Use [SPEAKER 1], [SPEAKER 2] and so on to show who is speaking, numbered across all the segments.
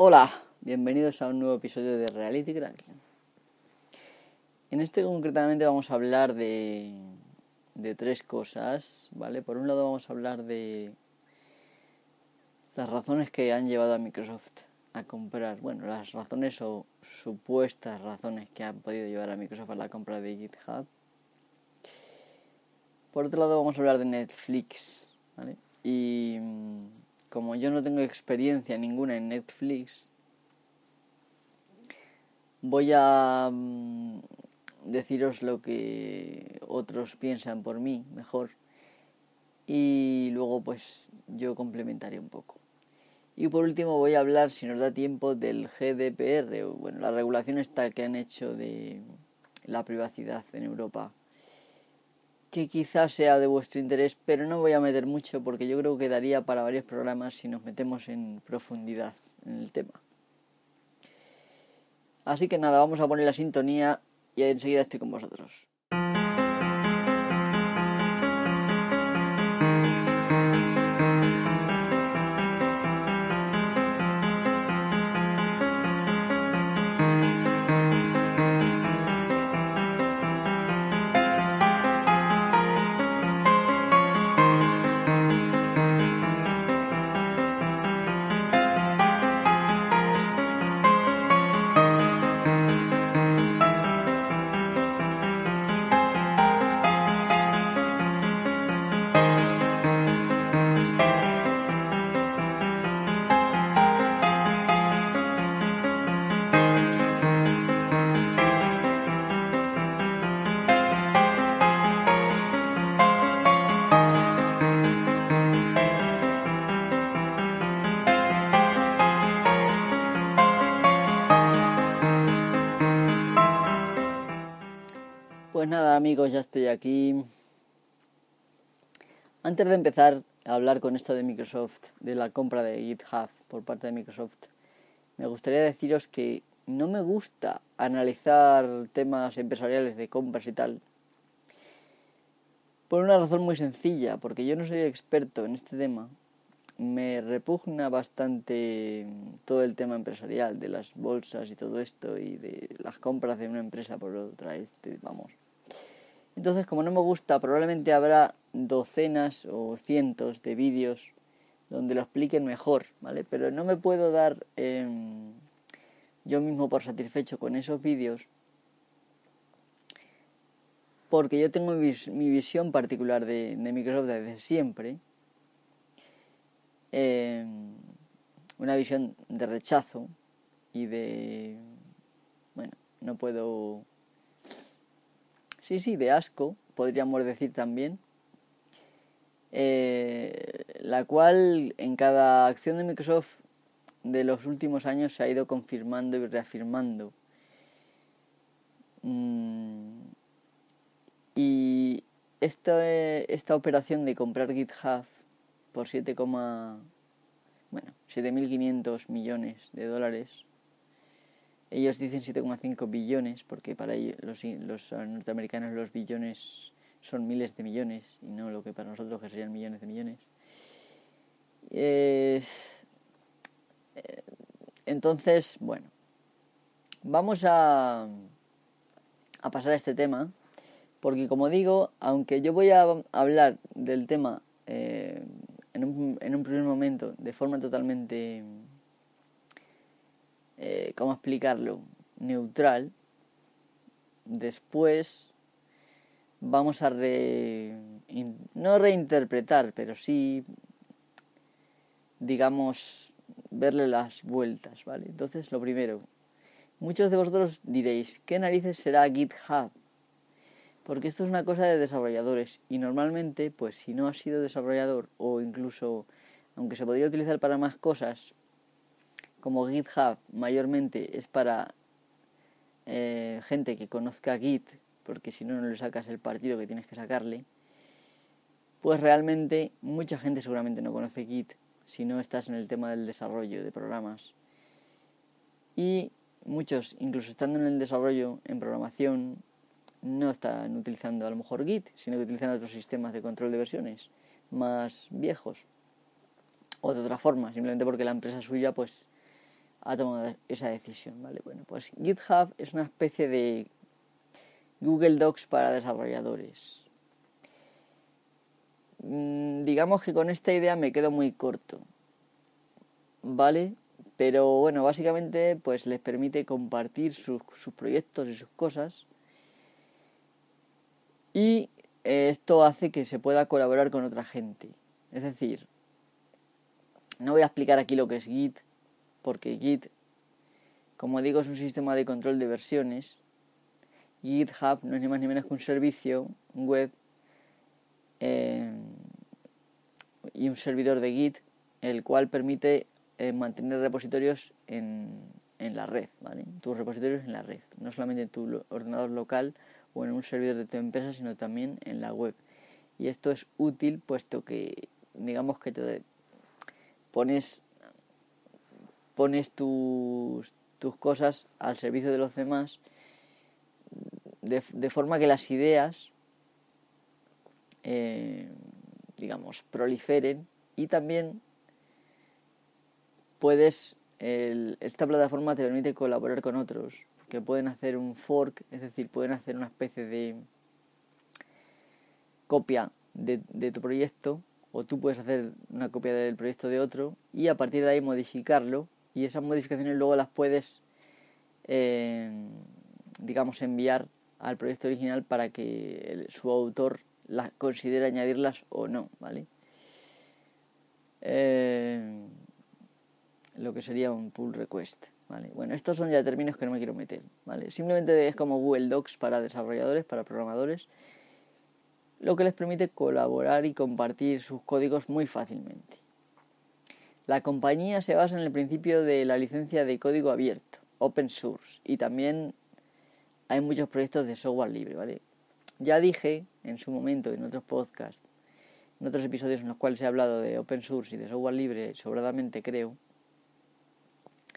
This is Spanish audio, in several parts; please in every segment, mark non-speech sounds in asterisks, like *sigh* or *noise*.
[SPEAKER 1] Hola, bienvenidos a un nuevo episodio de Reality Crackling. En este concretamente vamos a hablar de, de tres cosas, ¿vale? Por un lado vamos a hablar de las razones que han llevado a Microsoft a comprar, bueno, las razones o supuestas razones que han podido llevar a Microsoft a la compra de GitHub. Por otro lado vamos a hablar de Netflix, ¿vale? Y como yo no tengo experiencia ninguna en Netflix, voy a mm, deciros lo que otros piensan por mí mejor y luego pues yo complementaré un poco. Y por último voy a hablar, si nos da tiempo, del GDPR, bueno, la regulación esta que han hecho de la privacidad en Europa, que quizás sea de vuestro interés, pero no voy a meter mucho porque yo creo que daría para varios programas si nos metemos en profundidad en el tema. Así que nada, vamos a poner la sintonía y enseguida estoy con vosotros. Pues nada amigos, ya estoy aquí. Antes de empezar a hablar con esto de Microsoft, de la compra de GitHub por parte de Microsoft, me gustaría deciros que no me gusta analizar temas empresariales de compras y tal. Por una razón muy sencilla, porque yo no soy experto en este tema. Me repugna bastante todo el tema empresarial, de las bolsas y todo esto, y de las compras de una empresa por otra. Este, vamos, entonces, como no me gusta, probablemente habrá docenas o cientos de vídeos donde lo expliquen mejor, ¿vale? Pero no me puedo dar em, yo mismo por satisfecho con esos vídeos porque yo tengo mi, visión particular de, Microsoft desde siempre. Em, una visión de rechazo y de... Bueno, no puedo sí, sí, de asco, podríamos decir también, eh, la cual en cada acción de Microsoft de los últimos años se ha ido confirmando y reafirmando. Mm, y esta, esta operación de comprar GitHub por 7, bueno, 7.500 millones de dólares ellos dicen 7,5 billones, porque para ellos, los, norteamericanos los billones son miles de millones y no lo que para nosotros que serían millones de millones. Eh, entonces, bueno, vamos a, pasar a este tema, porque como digo, aunque yo voy a hablar del tema eh, en un primer momento de forma totalmente eh, ¿cómo explicarlo? Neutral. Después vamos a no reinterpretar, pero sí, digamos, verle las vueltas, ¿vale? Entonces, lo primero, muchos de vosotros diréis, ¿qué narices será GitHub? Porque esto es una cosa de desarrolladores y normalmente, pues si no has sido desarrollador o incluso, aunque se podría utilizar para más cosas, como GitHub mayormente es para eh, gente que conozca Git, porque si no, no le sacas el partido que tienes que sacarle, pues realmente mucha gente seguramente no conoce Git si no estás en el tema del desarrollo de programas. Y muchos, incluso estando en el desarrollo, en programación, no están utilizando a lo mejor Git, sino que utilizan otros sistemas de control de versiones más viejos. O de otra forma, simplemente porque la empresa suya pues ha tomado esa decisión, ¿vale? Bueno, pues GitHub es una especie de Google Docs para desarrolladores. Mm, digamos que con esta idea me quedo muy corto, ¿vale? Pero bueno, básicamente pues les permite compartir sus, sus proyectos y sus cosas y esto hace que se pueda colaborar con otra gente. Es decir, no voy a explicar aquí lo que es Git, porque Git, como digo, es un sistema de control de versiones. GitHub no es ni más ni menos que un servicio web eh, y un servidor de Git, el cual permite eh, mantener repositorios en, en la red, ¿vale? Tus repositorios en la red, no solamente en tu ordenador local o en un servidor de tu empresa, sino también en la web. Y esto es útil puesto que, digamos que te pones pones tus, tus cosas al servicio de los demás de, forma que las ideas, eh, digamos, proliferen y también puedes, esta plataforma te permite colaborar con otros, que pueden hacer un fork, es decir, pueden hacer una especie de copia de, de tu proyecto o tú puedes hacer una copia del proyecto de otro y a partir de ahí modificarlo y esas modificaciones luego las puedes, eh, digamos, enviar al proyecto original para que su autor las considere añadirlas o no, ¿vale? Eh, lo que sería un pull request, ¿vale? Bueno, estos son ya términos que no me quiero meter, ¿vale? Simplemente es como Google Docs para desarrolladores, para programadores, lo que les permite colaborar y compartir sus códigos muy fácilmente. La compañía se basa en el principio de la licencia de código abierto, open source, y también hay muchos proyectos de software libre, ¿vale? Ya dije en su momento en otros podcasts, en otros episodios en los cuales he hablado de open source y de software libre, sobradamente creo,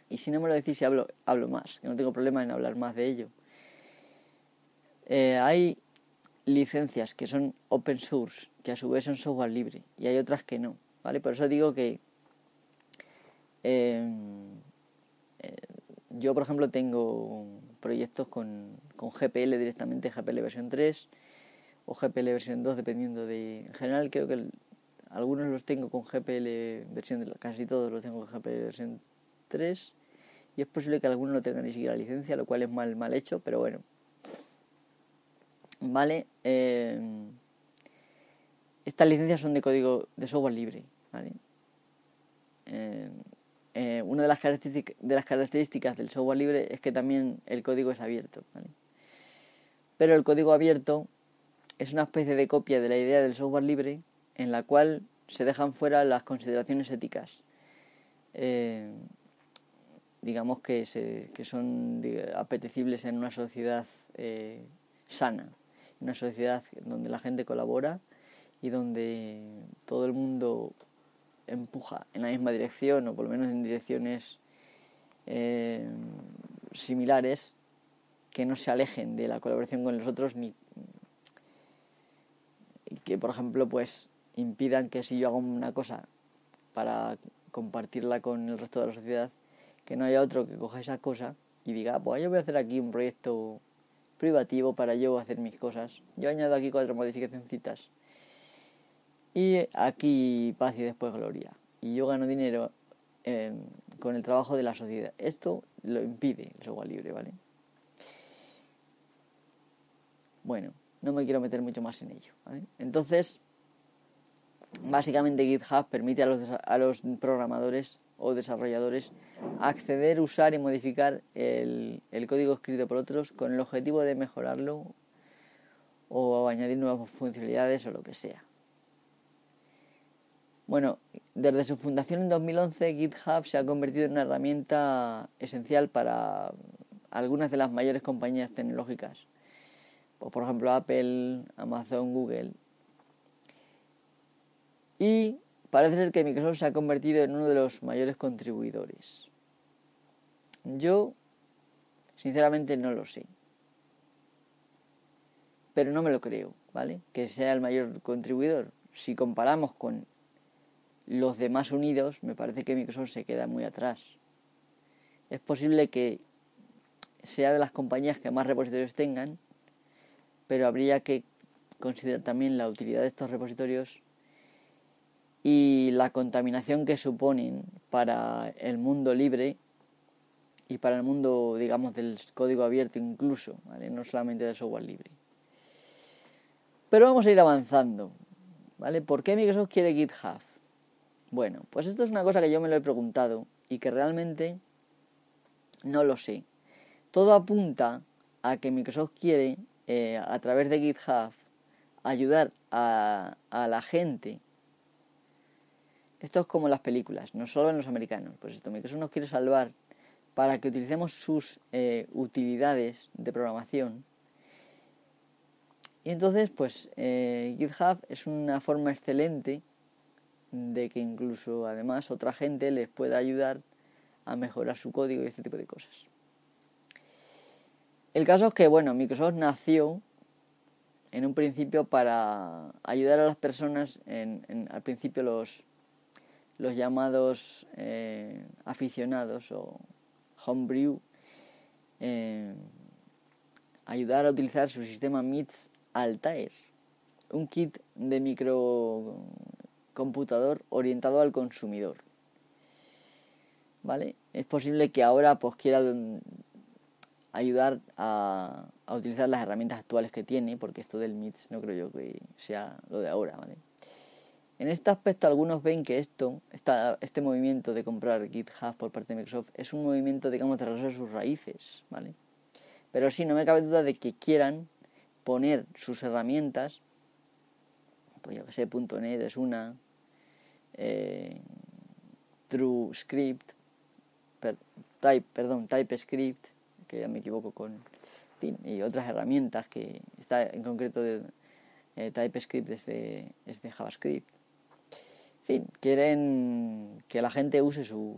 [SPEAKER 1] y si no me lo decís, hablo, hablo más, que no tengo problema en hablar más de ello. Eh, hay licencias que son open source, que a su vez son software libre, y hay otras que no, ¿vale? Por eso digo que Em, eh, yo, por ejemplo, tengo proyectos con, con GPL directamente, GPL versión 3 o GPL versión 2, dependiendo de... En general, creo que algunos los tengo con GPL versión, casi todos los tengo con GPL versión 3 y es posible que algunos no tengan ni siquiera licencia, lo cual es mal, mal hecho, pero bueno. Vale. Em, estas licencias son de código de software libre, ¿vale? Em, eh, una de las, de las características del software libre es que también el código es abierto. Pero el código abierto es una especie de copia de la idea del software libre en la cual se dejan fuera las consideraciones éticas. Eh, digamos que, que son apetecibles en una sociedad eh, sana, una sociedad donde la gente colabora y donde todo el mundo empuja en la misma dirección o por lo menos en direcciones eh, similares que no se alejen de la colaboración con los otros ni que por ejemplo pues impidan que si yo hago una cosa para compartirla con el resto de la sociedad que no haya otro que coja esa cosa y diga pues yo voy a hacer aquí un proyecto privativo para yo hacer mis cosas. Yo añado aquí cuatro modificacioncitas y aquí paz y después gloria. Y yo gano dinero em, con el trabajo de la sociedad. Esto lo impide el software libre, ¿vale? Bueno, no me quiero meter mucho más en ello. ¿vale? Entonces, básicamente GitHub permite a los, a los programadores o desarrolladores acceder, usar y modificar el, el código escrito por otros con el objetivo de mejorarlo o añadir nuevas funcionalidades o lo que sea. Bueno, desde su fundación en 2011, GitHub se ha convertido en una herramienta esencial para algunas de las mayores compañías tecnológicas, pues, por ejemplo Apple, Amazon, Google. Y parece ser que Microsoft se ha convertido en uno de los mayores contribuidores. Yo, sinceramente, no lo sé. Pero no me lo creo, ¿vale? Que sea el mayor contribuidor. Si comparamos con los demás unidos, me parece que Microsoft se queda muy atrás. es posible que sea de las compañías que más repositorios tengan, pero habría que considerar también la utilidad de estos repositorios y la contaminación que suponen para el mundo libre y para el mundo, digamos, del código abierto incluso, no solamente del software libre. Pero vamos a ir avanzando, ¿vale? ¿Por qué Microsoft quiere GitHub? Bueno, pues esto es una cosa que yo me lo he preguntado y que realmente no lo sé. Todo apunta a que Microsoft quiere, eh, a través de GitHub, ayudar a, la gente. Esto es como las películas, no solo en los americanos. Pues esto, Microsoft nos quiere salvar para que utilicemos sus eh, utilidades de programación. Y entonces, pues eh, GitHub es una forma excelente de que incluso además otra gente les pueda ayudar a mejorar su código y este tipo de cosas. El caso es que, bueno, Microsoft nació en un principio para ayudar a las personas, en, al principio los, los llamados eh, aficionados o homebrew, eh, ayudar a utilizar su sistema MITS Altair, un kit de microcomputador orientado al consumidor. ¿Vale? Es posible que ahora pues quiera ayudar a, utilizar las herramientas actuales que tiene, porque esto del MITS no creo yo que sea lo de ahora, ¿vale? En este aspecto algunos ven que esto, este movimiento de comprar GitHub por parte de Microsoft es un movimiento, digamos, de regreso a sus raíces, ¿vale? Pero sí, no me cabe duda de que quieran poner sus herramientas, pues yo que sé, .NET es una, eh, TrueScript, type, perdón, TypeScript, que ya me equivoco con, y otras herramientas que está en concreto de eh, TypeScript desde, desde JavaScript. En fin, quieren que la gente use su...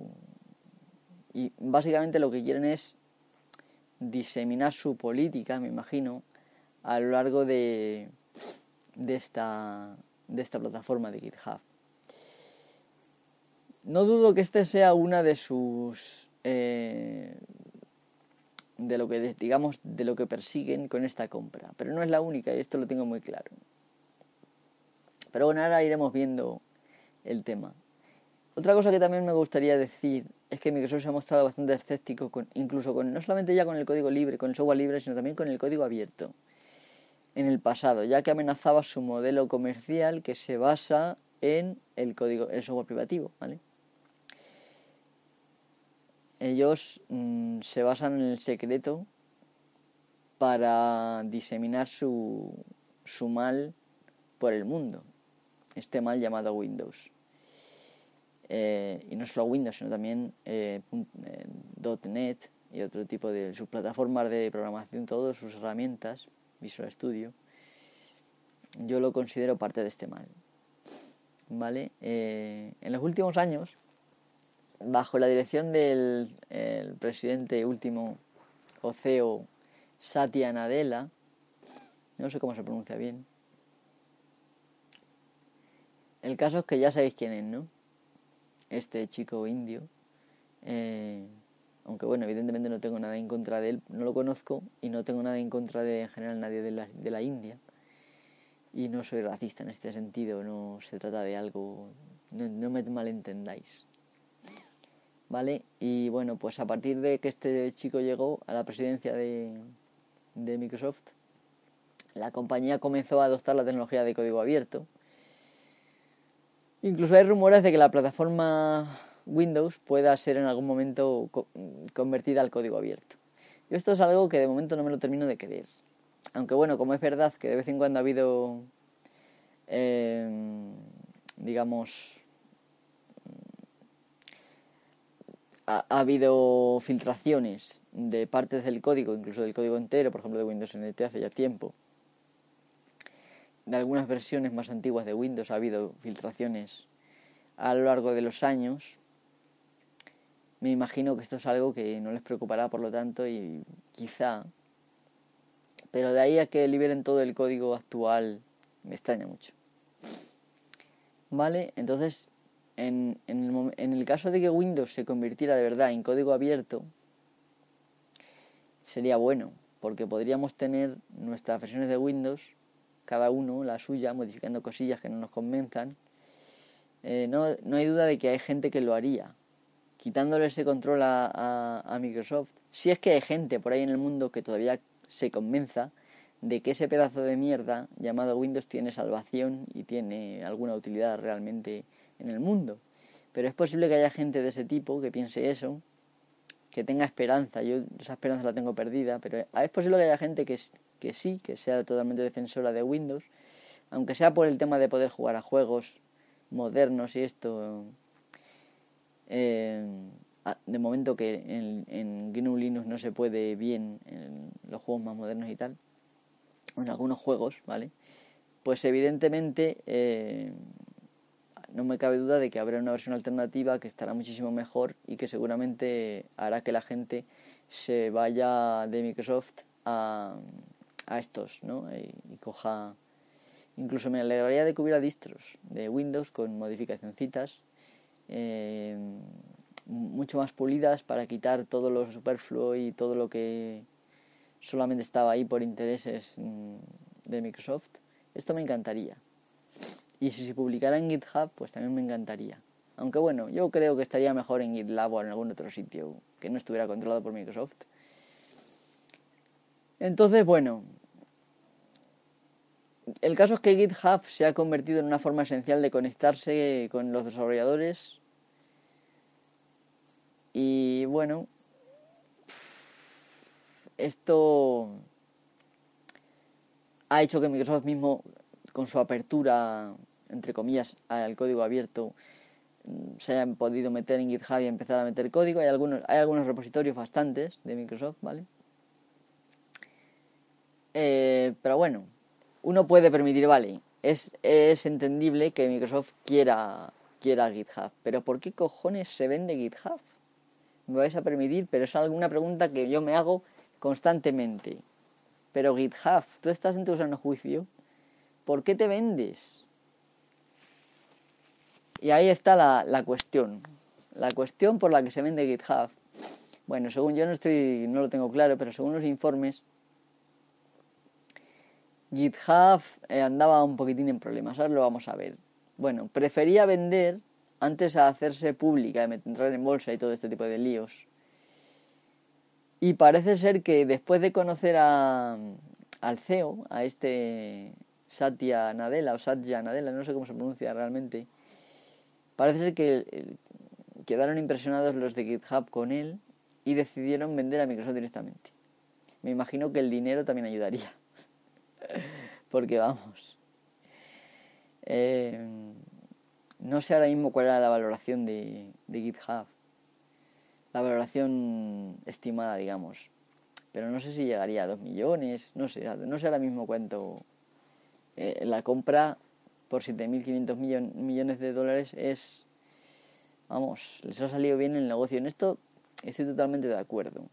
[SPEAKER 1] Y básicamente lo que quieren es diseminar su política, me imagino, a lo largo de, de, esta, de esta plataforma de GitHub. No dudo que este sea una de sus eh, de lo que digamos de lo que persiguen con esta compra pero no es la única y esto lo tengo muy claro. Pero bueno ahora iremos viendo el tema. Otra cosa que también me gustaría decir es que Microsoft se ha mostrado bastante escéptico con, incluso con no solamente ya con el código libre con el software libre sino también con el código abierto en el pasado ya que amenazaba su modelo comercial que se basa en el código el software privativo vale ellos mm, se basan en el secreto para diseminar su, su mal por el mundo, este mal llamado Windows. Eh, y no solo Windows, sino también eh, eh, .NET y otro tipo de sus plataformas de programación, todas sus herramientas, Visual Studio, yo lo considero parte de este mal. ¿Vale? en los últimos años, bajo la dirección del presidente último o CEO Satya Nadella, no sé cómo se pronuncia bien. El caso es que ya sabéis quién es, ¿no? Este chico indio. Eh, aunque bueno, evidentemente no tengo nada en contra de él, no lo conozco y no tengo nada en contra de en general nadie de la, de la India. Y no soy racista en este sentido, no se trata de algo, no, no me malentendáis. ¿vale? Y bueno, pues a partir de que este chico llegó a la presidencia de, Microsoft, la compañía comenzó a adoptar la tecnología de código abierto. Incluso hay rumores de que la plataforma Windows pueda ser en algún momento convertida al código abierto. Y esto es algo que de momento no me lo termino de creer. Aunque bueno, como es verdad que de vez en cuando ha habido, eh, digamos, ha, habido filtraciones de partes del código, incluso del código entero, por ejemplo de Windows NT hace ya tiempo. De algunas versiones más antiguas de Windows ha habido filtraciones a lo largo de los años. Me imagino que esto es algo que no les preocupará, por lo tanto, y quizá. Pero de ahí a que liberen todo el código actual, me extraña mucho. ¿Vale? Entonces, en, el, caso de que Windows se convirtiera de verdad en código abierto, sería bueno, porque podríamos tener nuestras versiones de Windows, cada uno la suya, modificando cosillas que no nos convenzan. Eh, no, no, hay duda de que hay gente que lo haría, quitándole ese control a, Microsoft. Si es que hay gente por ahí en el mundo que todavía se convenza de que ese pedazo de mierda llamado Windows tiene salvación y tiene alguna utilidad realmente en el mundo. Pero es posible que haya gente de ese tipo que piense eso, que tenga esperanza. Yo esa esperanza la tengo perdida, pero es posible que haya gente que, que sí, que sea totalmente defensora de Windows, aunque sea por el tema de poder jugar a juegos modernos y esto. Eh, de momento que en, en GNU Linux no se puede bien en los juegos más modernos y tal, en algunos juegos, ¿vale? Pues evidentemente eh, no me cabe duda de que habrá una versión alternativa que estará muchísimo mejor y que seguramente hará que la gente se vaya de Microsoft a, a estos, ¿no? Y, coja... Incluso me alegraría de que hubiera distros de Windows con modificacioncitas eh, mucho más pulidas para quitar todo lo superfluo y todo lo que solamente estaba ahí por intereses mm, de Microsoft. Esto me encantaría. Y si se publicara en GitHub, pues también me encantaría. Aunque bueno, yo creo que estaría mejor en GitLab o en algún otro sitio que no estuviera controlado por Microsoft. Entonces, bueno, el caso es que GitHub se ha convertido en una forma esencial de conectarse con los desarrolladores. Y bueno, esto ha hecho que Microsoft mismo, con su apertura entre comillas, al código abierto se hayan podido meter en GitHub y empezar a meter código. Hay algunos, hay algunos repositorios bastantes de Microsoft, ¿vale? Eh, pero bueno, uno puede permitir, vale, es, es entendible que Microsoft quiera, quiera GitHub, pero ¿por qué cojones se vende GitHub? Me vais a permitir, pero es alguna pregunta que yo me hago constantemente. Pero GitHub, tú estás en tu sano juicio, ¿por qué te vendes? Y ahí está la, la cuestión. La cuestión por la que se vende GitHub. Bueno, según yo no estoy, no lo tengo claro, pero según los informes, GitHub eh, andaba un poquitín en problemas. Ahora lo vamos a ver. Bueno, prefería vender antes a hacerse pública, entrar en bolsa y todo este tipo de líos. Y parece ser que después de conocer a, al CEO, a este Satya Nadella o Satya Nadella, no sé cómo se pronuncia realmente, Parece ser que quedaron impresionados los de GitHub con él y decidieron vender a Microsoft directamente. Me imagino que el dinero también ayudaría. *laughs* Porque vamos. Eh, no sé ahora mismo cuál era la valoración de, GitHub. La valoración estimada, digamos. Pero no sé si llegaría a 2 millones. No sé, no sé ahora mismo cuánto. Eh, la compra por 7.500 millones de dólares es, vamos, les ha salido bien el negocio. En esto estoy totalmente de acuerdo.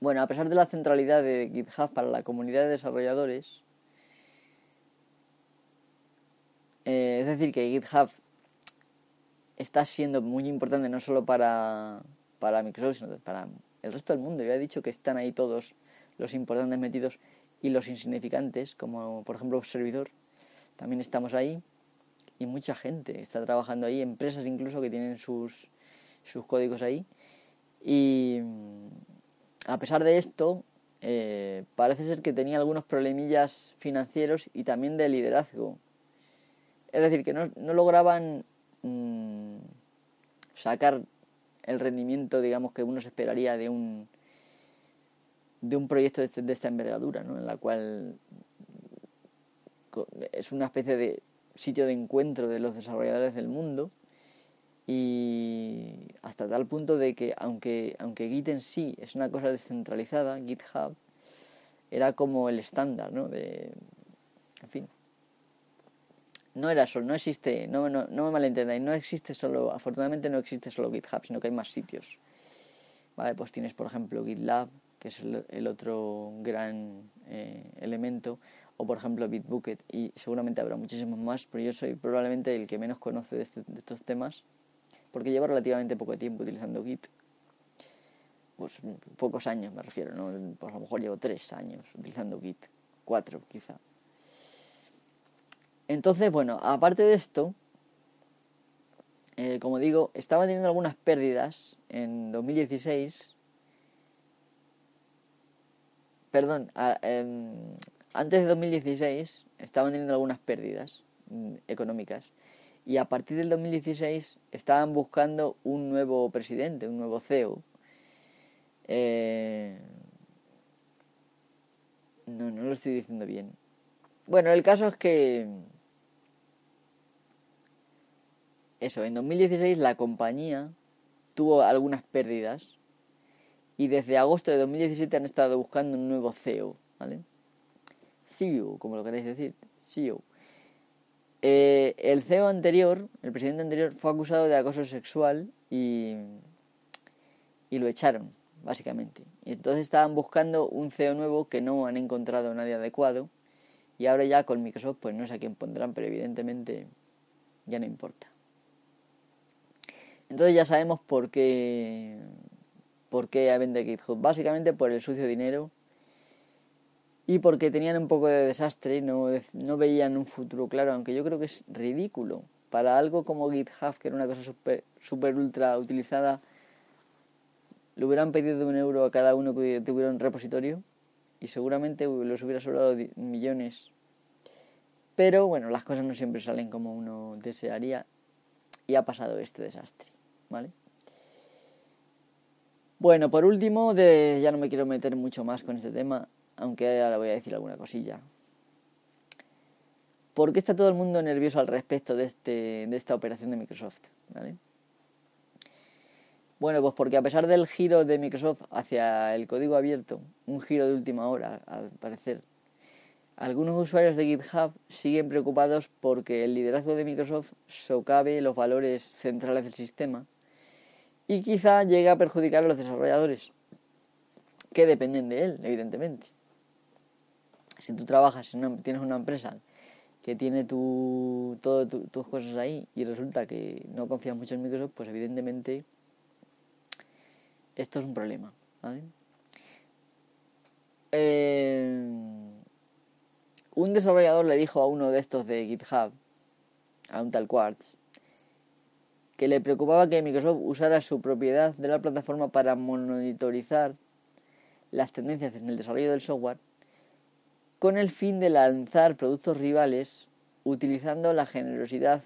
[SPEAKER 1] Bueno, a pesar de la centralidad de GitHub para la comunidad de desarrolladores, eh, es decir, que GitHub está siendo muy importante no solo para, para Microsoft, sino para el resto del mundo. Ya he dicho que están ahí todos los importantes metidos y los insignificantes, como por ejemplo servidor, también estamos ahí y mucha gente está trabajando ahí, empresas incluso que tienen sus, sus códigos ahí. Y a pesar de esto, eh, parece ser que tenía algunos problemillas financieros y también de liderazgo. Es decir, que no, lograban mm, sacar el rendimiento, digamos, que uno se esperaría de un, de un proyecto de, este, de esta envergadura, ¿no? en la cual es una especie de sitio de encuentro de los desarrolladores del mundo y hasta tal punto de que aunque, aunque Git en sí es una cosa descentralizada, GitHub era como el estándar, ¿no? De, en fin. No era solo, no existe, no, no, no me malentendáis, no existe solo, afortunadamente no existe solo GitHub, sino que hay más sitios. Vale, pues tienes por ejemplo GitLab, que es el, otro gran eh, elemento, o por ejemplo Bitbucket, y seguramente habrá muchísimos más, pero yo soy probablemente el que menos conoce de, este, estos temas, porque llevo relativamente poco tiempo utilizando Git. pues pocos años me refiero, ¿no? Pues a lo mejor llevo tres años utilizando Git, cuatro quizá. Entonces, bueno, aparte de esto, eh, como digo, estaba teniendo algunas pérdidas en 2016. Perdón, em, antes de 2016 estaban teniendo algunas pérdidas mm, económicas y a partir del 2016 estaban buscando un nuevo presidente, un nuevo CEO. Eh, no, no lo estoy diciendo bien. Bueno, el caso es que eso, en 2016 la compañía tuvo algunas pérdidas y desde agosto de 2017 han estado buscando un nuevo CEO, ¿vale? CEO, como lo queréis decir, CEO. Eh, el CEO anterior, el presidente anterior, fue acusado de acoso sexual y, y lo echaron, básicamente. Y entonces estaban buscando un CEO nuevo que no han encontrado nadie adecuado y ahora ya con Microsoft pues no sé a quién pondrán, pero evidentemente ya no importa. Entonces ya sabemos por qué, por qué vende GitHub. Básicamente por el sucio dinero y porque tenían un poco de desastre, no, no veían un futuro claro, aunque yo creo que es ridículo. Para algo como GitHub, que era una cosa super, ultra utilizada, le hubieran pedido un euro a cada uno que tuviera un repositorio y seguramente les hubiera sobrado millones. Pero bueno, las cosas no siempre salen como uno desearía y ha pasado este desastre. ¿vale? Bueno, por último, ya no me quiero meter mucho más con este tema, aunque ahora voy a decir alguna cosilla. ¿Por qué está todo el mundo nervioso al respecto de, este, de esta operación de Microsoft? ¿vale? Bueno, pues porque a pesar del giro de Microsoft hacia el código abierto, un giro de última hora, al parecer, algunos usuarios de GitHub siguen preocupados porque el liderazgo de Microsoft socave los valores centrales del sistema y quizá llegue a perjudicar a los desarrolladores, que dependen de él, evidentemente. Si tú trabajas, en tienes una empresa que tiene tu, todas tus cosas ahí y resulta que no confías mucho en Microsoft, pues evidentemente esto es un problema. Eh, un desarrollador le dijo a uno de estos de GitHub, a un tal Quartz, que le preocupaba que Microsoft usara su propiedad de la plataforma para monitorizar las tendencias en el desarrollo del software con el fin de lanzar productos rivales utilizando la generosidad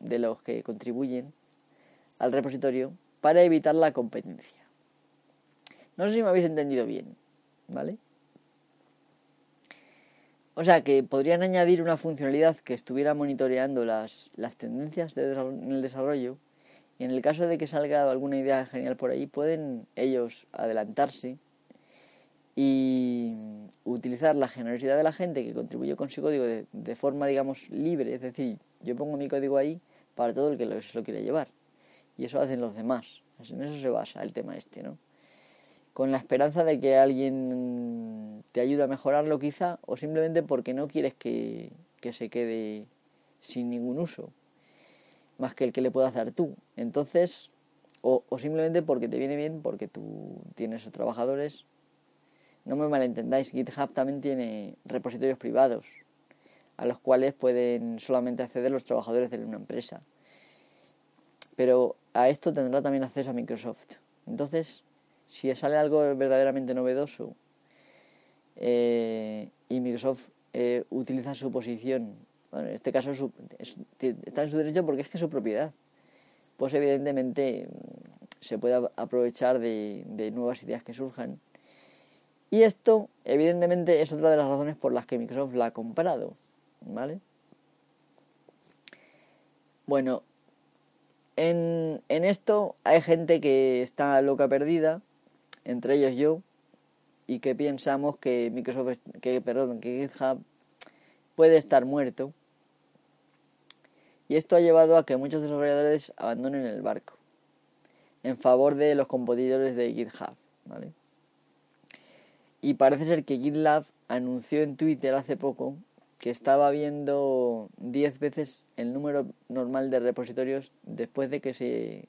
[SPEAKER 1] de los que contribuyen al repositorio para evitar la competencia. No sé si me habéis entendido bien, ¿vale? O sea que podrían añadir una funcionalidad que estuviera monitoreando las, las tendencias en el desarrollo y en el caso de que salga alguna idea genial por ahí, pueden ellos adelantarse y utilizar la generosidad de la gente que contribuye con su código de, forma, digamos, libre. Es decir, yo pongo mi código ahí para todo el que lo, se lo quiera llevar. Y eso hacen los demás. En eso se basa el tema este, ¿no? Con la esperanza de que alguien te ayude a mejorarlo quizá, o simplemente porque no quieres que, que se quede sin ningún uso más que el que le puedas dar tú. Entonces, o, simplemente porque te viene bien, porque tú tienes trabajadores. No me malentendáis, GitHub también tiene repositorios privados a los cuales pueden solamente acceder los trabajadores de una empresa. Pero a esto tendrá también acceso a Microsoft. Entonces, si sale algo verdaderamente novedoso eh, y Microsoft eh, utiliza su posición bueno, en este caso está en su derecho porque es que es su propiedad. Pues evidentemente mm, se puede aprovechar de, nuevas ideas que surjan. Y esto, evidentemente, es otra de las razones por las que Microsoft la ha comprado. ¿Vale? Bueno, en, en esto hay gente que está loca perdida, entre ellos yo, y que pensamos que Microsoft, que, perdón, que GitHub puede estar muerto y esto ha llevado a que muchos desarrolladores abandonen el barco en favor de los competidores de GitHub. ¿vale? Y parece ser que GitLab anunció en Twitter hace poco que estaba viendo 10 veces el número normal de repositorios después de que se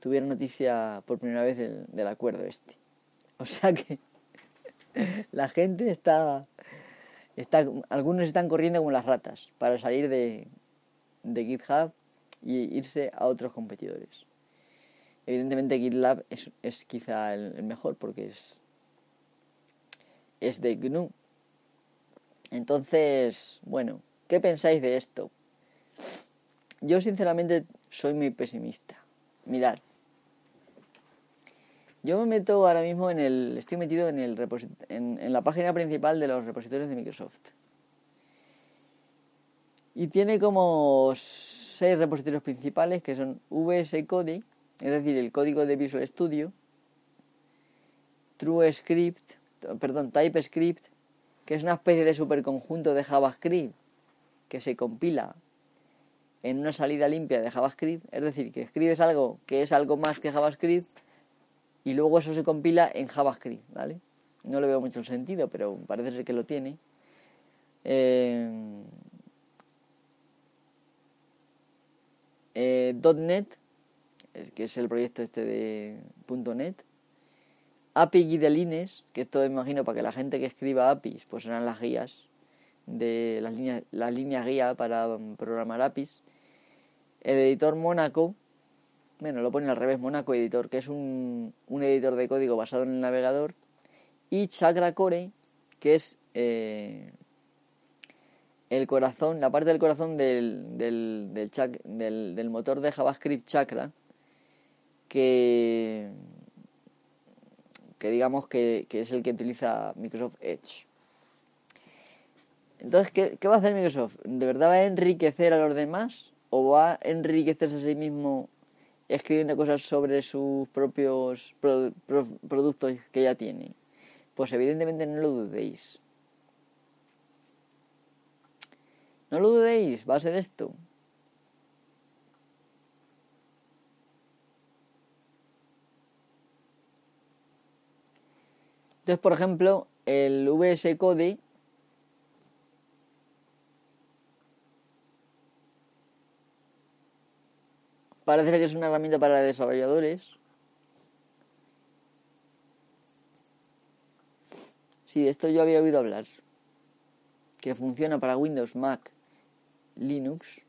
[SPEAKER 1] tuviera noticia por primera vez del, acuerdo este. O sea que *laughs* la gente está, está, algunos están corriendo como las ratas para salir de, de GitHub y irse a otros competidores. Evidentemente GitLab es, es quizá el, mejor porque es, es de GNU. Entonces, bueno, ¿qué pensáis de esto? Yo sinceramente soy muy pesimista. Mirad, yo me meto ahora mismo en el. Estoy metido en, el en, la página principal de los repositorios de Microsoft. Y tiene como seis repositorios principales que son VS Code, es decir, el código de Visual Studio, TrueScript, perdón, TypeScript, que es una especie de superconjunto de JavaScript que se compila en una salida limpia de JavaScript, es decir, que escribes algo que es algo más que JavaScript y luego eso se compila en JavaScript, ¿vale? No le veo mucho el sentido, pero parece ser que lo tiene. Eh, eh, .NET, que es el proyecto este de .NET. API Guidelines, que esto me imagino para que la gente que escriba APIs, pues serán las guías de las líneas, las líneas guía para programar APIs. El editor Monaco, bueno, lo pone al revés, Monaco Editor, que es un, editor de código basado en el navegador, y Chakra Core, que es eh, el corazón, la parte del corazón del, del, del, del, motor de JavaScript Chakra, que, que digamos que, que, es el que utiliza Microsoft Edge. Entonces, ¿qué, ¿qué va a hacer Microsoft? ¿De verdad va a enriquecer a los demás? ¿O va a enriquecerse a sí mismo escribiendo cosas sobre sus propios productos que ya tiene? Pues evidentemente no lo dudéis. No lo dudéis, va a ser esto. Entonces, por ejemplo, el VS Code Parece que es una herramienta para desarrolladores. Sí, de esto yo había oído hablar. Que funciona para Windows, Mac, Linux.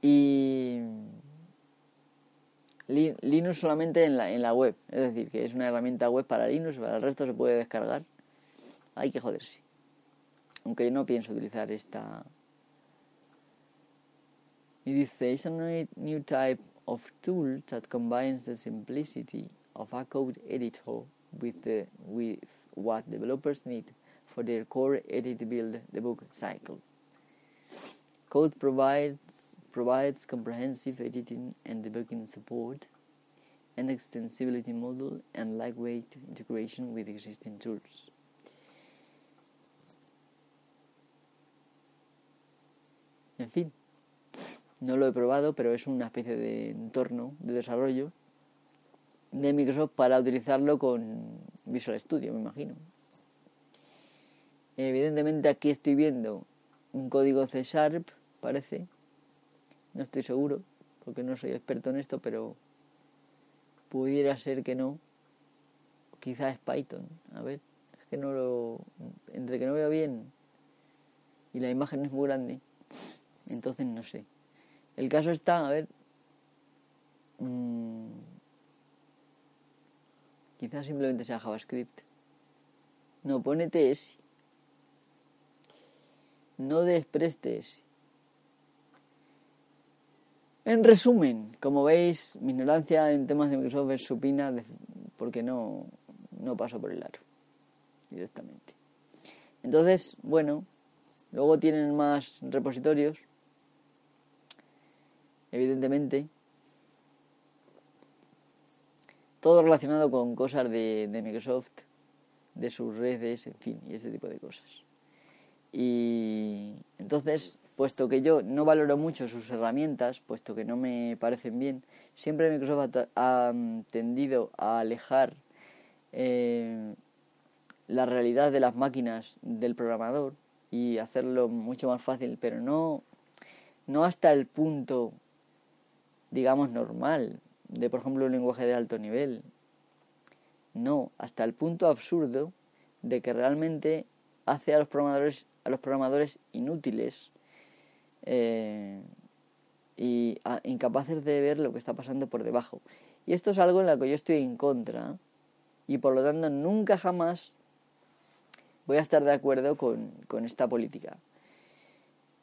[SPEAKER 1] Y Linux solamente en la, en la web. Es decir, que es una herramienta web para Linux, para el resto se puede descargar. Hay que joderse aunque yo no pienso utilizar esta. Y dice, is a new type of tool that combines the simplicity of a code editor with, the, with what developers need for their core edit build debug cycle. Code provides, provides comprehensive editing and debugging support, an extensibility model, and lightweight integration with existing tools. En fin, no lo he probado, pero es una especie de entorno de desarrollo de Microsoft para utilizarlo con Visual Studio, me imagino. Evidentemente aquí estoy viendo un código C Sharp, parece. No estoy seguro, porque no soy experto en esto, pero pudiera ser que no. Quizás es Python. A ver, es que no lo... Entre que no veo bien y la imagen es muy grande. Entonces no sé. El caso está, a ver. Mmm, quizás simplemente sea JavaScript. No, pone TS. No desprestes. En resumen, como veis, mi ignorancia en temas de Microsoft es supina porque no, no paso por el aro directamente. Entonces, bueno, luego tienen más repositorios evidentemente. Todo relacionado con cosas de, Microsoft, de sus redes, en fin, y ese tipo de cosas. Y entonces, puesto que yo no valoro mucho sus herramientas, puesto que no me parecen bien, siempre Microsoft ha, tendido a alejar eh, la realidad de las máquinas del programador y hacerlo mucho más fácil, pero no, no hasta el punto digamos, normal, de por ejemplo un lenguaje de alto nivel. No, hasta el punto absurdo de que realmente hace a los programadores, a los programadores inútiles eh, y incapaces de ver lo que está pasando por debajo. Y esto es algo en lo que yo estoy en contra y por lo tanto nunca jamás voy a estar de acuerdo con, esta política.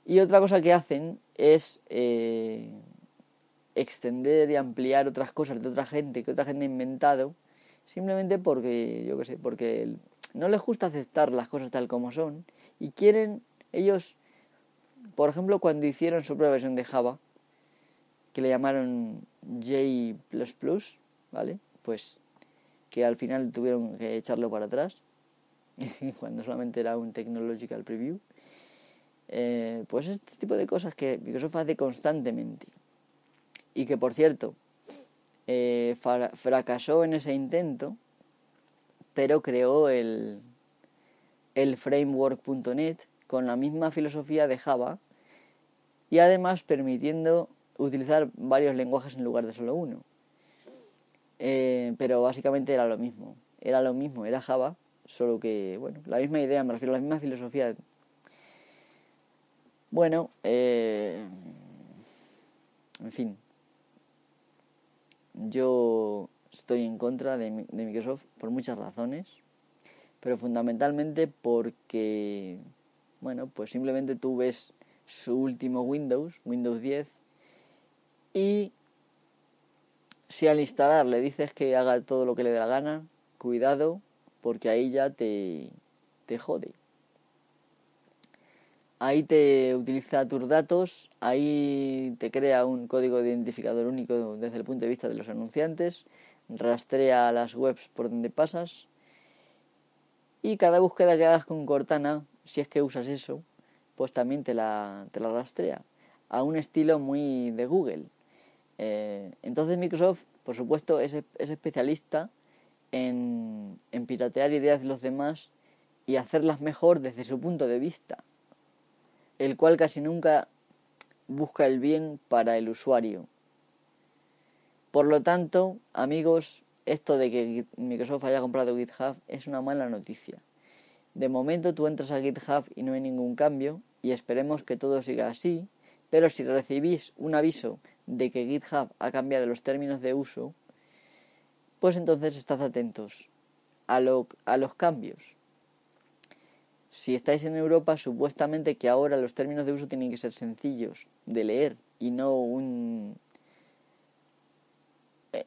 [SPEAKER 1] Y otra cosa que hacen es eh, extender y ampliar otras cosas de otra gente que otra gente ha inventado, simplemente porque, yo qué sé, porque no les gusta aceptar las cosas tal como son y quieren ellos, por ejemplo, cuando hicieron su propia versión de Java, que le llamaron J++, ¿vale? Pues que al final tuvieron que echarlo para atrás, *laughs* cuando solamente era un technological preview. Eh, pues este tipo de cosas que Microsoft hace constantemente. Y que por cierto, eh, fracasó en ese intento, pero creó el, el framework.net con la misma filosofía de Java y además permitiendo utilizar varios lenguajes en lugar de solo uno. Eh, pero básicamente era lo mismo. Era lo mismo, era Java, solo que, bueno, la misma idea, me refiero a la misma filosofía. Bueno, eh, en fin. Yo estoy en contra de, de Microsoft por muchas razones, pero fundamentalmente porque, bueno, pues simplemente tú ves su último Windows, Windows 10, y si al instalar le dices que haga todo lo que le dé la gana, cuidado, porque ahí ya te, te jode. Ahí te utiliza tus datos, ahí te crea un código de identificador único desde el punto de vista de los anunciantes, rastrea las webs por donde pasas y cada búsqueda que hagas con Cortana, si es que usas eso, pues también te la, la rastrea a un estilo muy de Google. Eh, entonces Microsoft, por supuesto, es, especialista en, piratear ideas de los demás y hacerlas mejor desde su punto de vista, el cual casi nunca busca el bien para el usuario. Por lo tanto, amigos, esto de que Microsoft haya comprado GitHub es una mala noticia. De momento tú entras a GitHub y no hay ningún cambio y esperemos que todo siga así, pero si recibís un aviso de que GitHub ha cambiado los términos de uso, pues entonces estad atentos a, a los cambios. Si estáis en Europa, supuestamente que ahora los términos de uso tienen que ser sencillos de leer y no un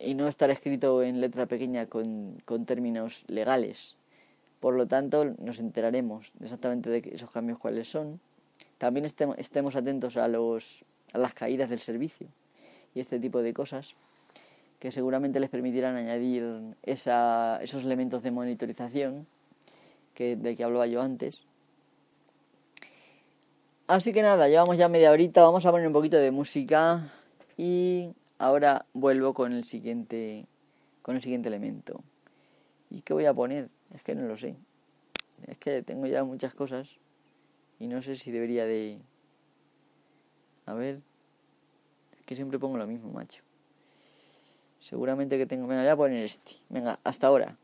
[SPEAKER 1] y no estar escrito en letra pequeña con, con términos legales. Por lo tanto, nos enteraremos exactamente de esos cambios cuáles son. También estemos atentos a, los, a las caídas del servicio y este tipo de cosas que seguramente les permitirán añadir esos elementos de monitorización de que hablaba yo antes. Así que nada, llevamos ya media horita, vamos a poner un poquito de música y ahora vuelvo con el siguiente con el siguiente elemento. ¿Y qué voy a poner? Es que no lo sé. Es que tengo ya muchas cosas y no sé si debería de a ver, que siempre pongo lo mismo, macho. Seguramente que tengo... Venga, voy a poner este. Venga, hasta ahora.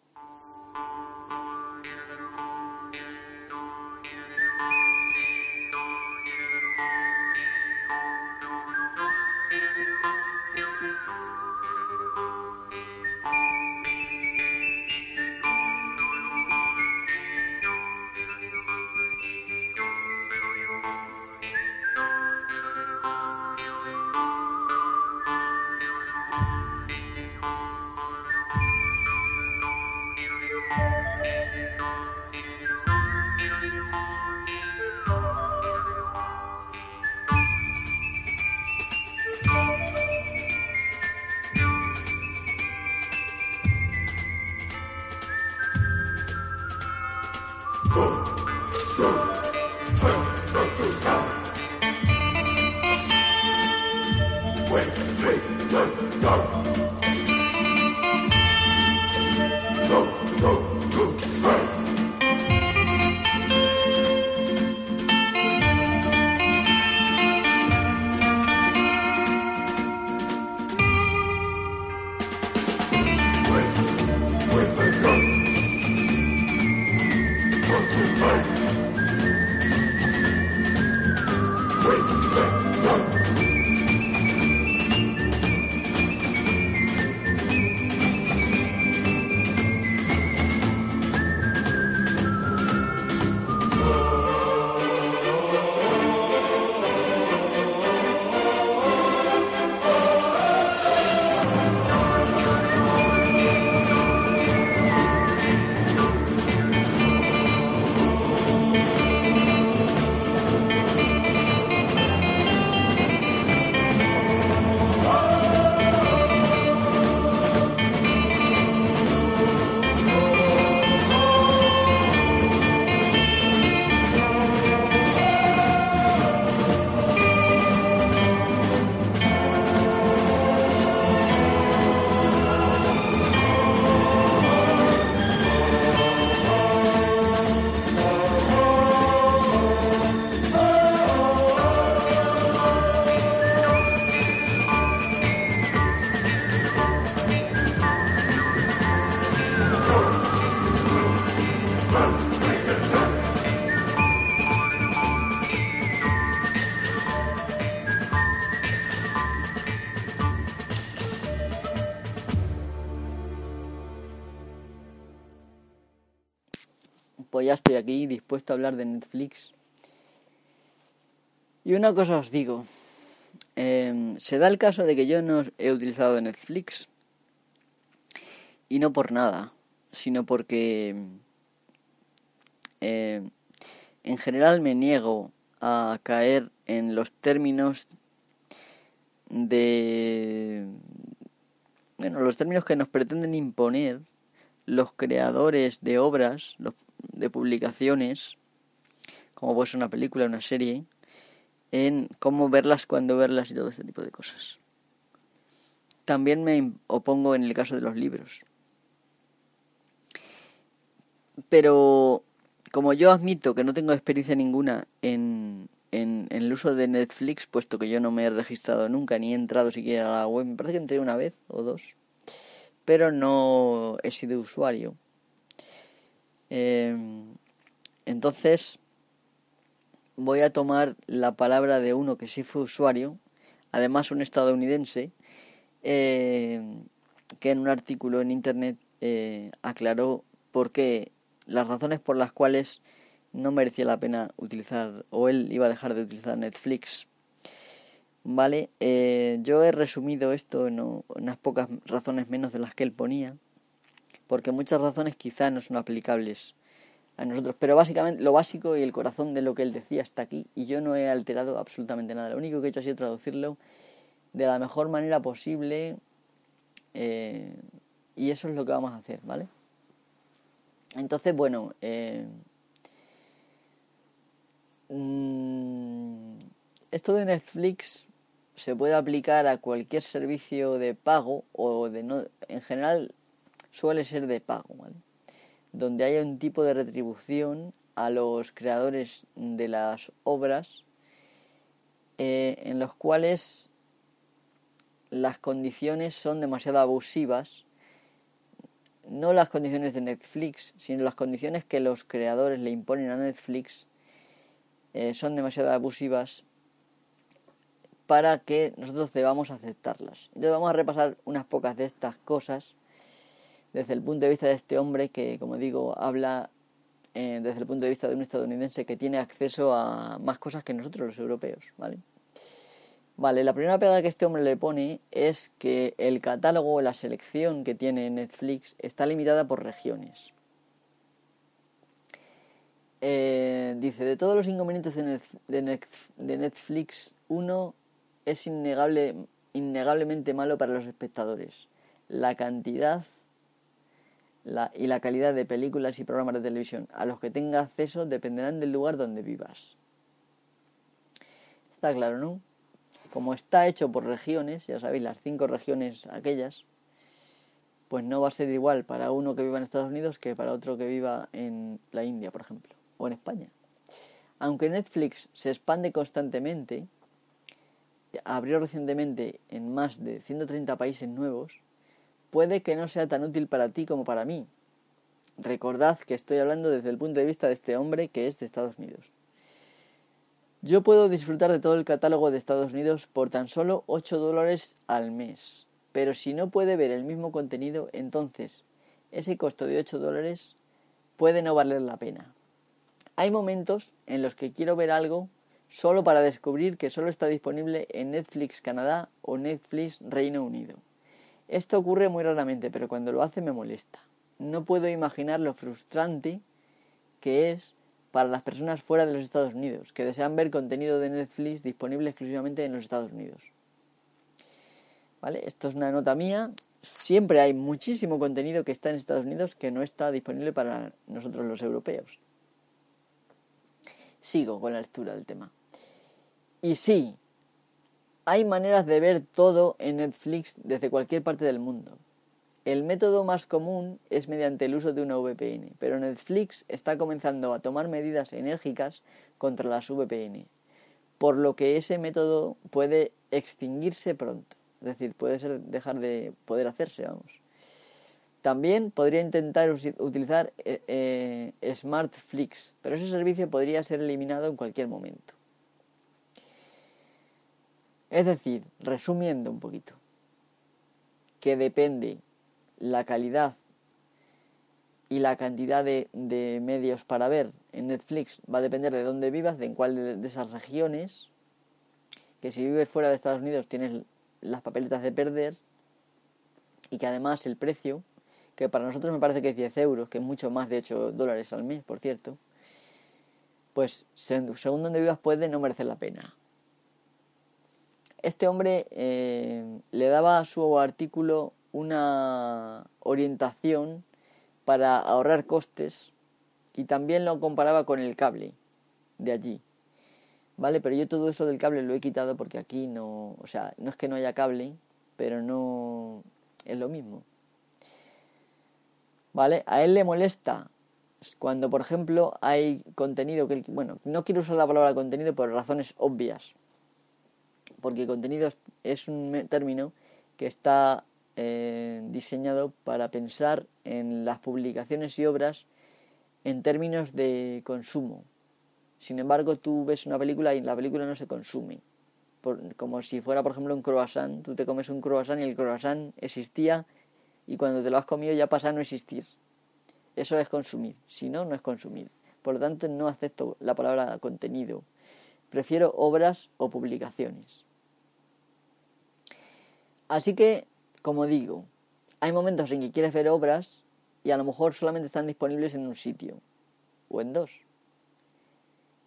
[SPEAKER 1] tonight. Hablar de Netflix. Y una cosa os digo, em, se da el caso de que yo no he utilizado Netflix y no por nada, sino porque em, en general me niego a caer en los términos de bueno, los términos que nos pretenden imponer los creadores de obras, de publicaciones, como puede ser una película, una serie, en cómo verlas, cuándo verlas y todo este tipo de cosas. También me opongo en el caso de los libros. Pero como yo admito que no tengo experiencia ninguna en, en, el uso de Netflix, puesto que yo no me he registrado nunca ni he entrado siquiera a la web, me parece que entré una vez o dos, pero no he sido usuario. Em, entonces, voy a tomar la palabra de uno que sí fue usuario, además un estadounidense, em, que en un artículo en internet eh, aclaró por qué las razones por las cuales no merecía la pena utilizar o él iba a dejar de utilizar Netflix. Vale, eh, yo he resumido esto en unas pocas razones menos de las que él ponía, porque muchas razones quizá no son aplicables a nosotros, pero básicamente lo básico y el corazón de lo que él decía está aquí y yo no he alterado absolutamente nada. Lo único que he hecho ha sido traducirlo de la mejor manera posible eh, y eso es lo que vamos a hacer, ¿vale? Entonces, bueno, eh, Mm, esto de Netflix se puede aplicar a cualquier servicio de pago o de no, en general suele ser de pago. Donde haya un tipo de retribución a los creadores de las obras eh, en los cuales las condiciones son demasiado abusivas, no las condiciones de Netflix, sino las condiciones que los creadores le imponen a Netflix eh, son demasiado abusivas para que nosotros debamos aceptarlas. Entonces vamos a repasar unas pocas de estas cosas desde el punto de vista de este hombre que, como digo, habla eh, desde el punto de vista de un estadounidense que tiene acceso a más cosas que nosotros los europeos, ¿vale? Vale, la primera pega que este hombre le pone es que el catálogo la selección que tiene Netflix está limitada por regiones. Eh, dice, de todos los inconvenientes de Netflix, uno es innegable, innegablemente malo para los espectadores. La cantidad y la calidad de películas y programas de televisión a los que tenga acceso dependerán del lugar donde vivas. Está claro, ¿no? Como está hecho por regiones, ya sabéis, las cinco regiones aquellas, pues no va a ser igual para uno que viva en Estados Unidos que para otro que viva en la India, por ejemplo o en España. Aunque Netflix se expande constantemente, abrió recientemente en más de 130 países nuevos, puede que no sea tan útil para ti como para mí. Recordad que estoy hablando desde el punto de vista de este hombre que es de Estados Unidos. Yo puedo disfrutar de todo el catálogo de Estados Unidos por tan solo 8 dólares al mes, pero si no puede ver el mismo contenido, entonces ese costo de 8 dólares puede no valer la pena. Hay momentos en los que quiero ver algo solo para descubrir que solo está disponible en Netflix Canadá o Netflix Reino Unido. Esto ocurre muy raramente, pero cuando lo hace me molesta. No puedo imaginar lo frustrante que es para las personas fuera de los Estados Unidos, que desean ver contenido de Netflix disponible exclusivamente en los Estados Unidos. ¿Vale? Esto es una nota mía. Siempre hay muchísimo contenido que está en Estados Unidos que no está disponible para nosotros los europeos. Sigo con la lectura del tema. Y sí, hay maneras de ver todo en Netflix desde cualquier parte del mundo. El método más común es mediante el uso de una VPN, pero Netflix está comenzando a tomar medidas enérgicas contra las VPN, por lo que ese método puede extinguirse pronto, es decir, puede ser dejar de poder hacerse, vamos. También podría intentar utilizar eh, eh, SmartFlix, pero ese servicio podría ser eliminado en cualquier momento. Es decir, resumiendo un poquito, que depende la calidad y la cantidad de, medios para ver en Netflix va a depender de dónde vivas, de en cuál de, esas regiones. Que si vives fuera de Estados Unidos tienes las papeletas de perder y que además el precio, que para nosotros me parece que es 10 euros, que es mucho más de 8 dólares al mes, por cierto, pues según donde vivas puede no merecer la pena. Este hombre eh, le daba a su artículo una orientación para ahorrar costes y también lo comparaba con el cable de allí. ¿Vale? Pero yo todo eso del cable lo he quitado porque aquí no, o sea, no es que no haya cable, pero no es lo mismo. ¿Vale? A él le molesta cuando, por ejemplo, hay contenido que, bueno, no quiero usar la palabra contenido por razones obvias, porque contenido es un término que está eh, diseñado para pensar en las publicaciones y obras en términos de consumo. Sin embargo, tú ves una película y la película no se consume. como si fuera, por ejemplo, un croissant. Tú te comes un croissant y el croissant existía y cuando te lo has comido ya pasa a no existir. Eso es consumir. Si no, no es consumir. Por lo tanto, no acepto la palabra contenido. Prefiero obras o publicaciones. Así que como digo, hay momentos en que quieres ver obras y a lo mejor solamente están disponibles en un sitio o en dos.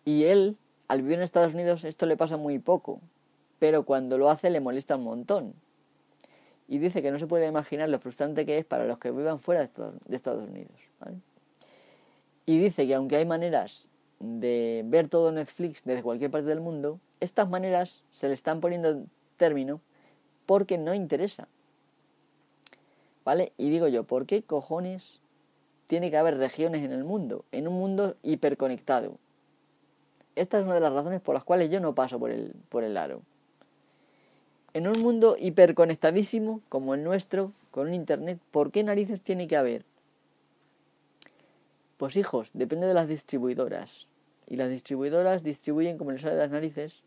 [SPEAKER 1] Y él, al vivir en Estados Unidos, esto le pasa muy poco, pero cuando lo hace le molesta un montón. Y dice que no se puede imaginar lo frustrante que es para los que vivan fuera de Estados Unidos. Y dice que aunque hay maneras de ver todo Netflix desde cualquier parte del mundo, estas maneras se le están poniendo término porque no interesa. ¿Vale? Y digo yo, ¿por qué cojones tiene que haber regiones en el mundo? En un mundo hiperconectado. Esta es una de las razones por las cuales yo no paso por el, por el aro. En un mundo hiperconectadísimo como el nuestro, con un internet, ¿por qué narices tiene que haber? Pues hijos, depende de las distribuidoras. Y las distribuidoras distribuyen como les sale de las narices.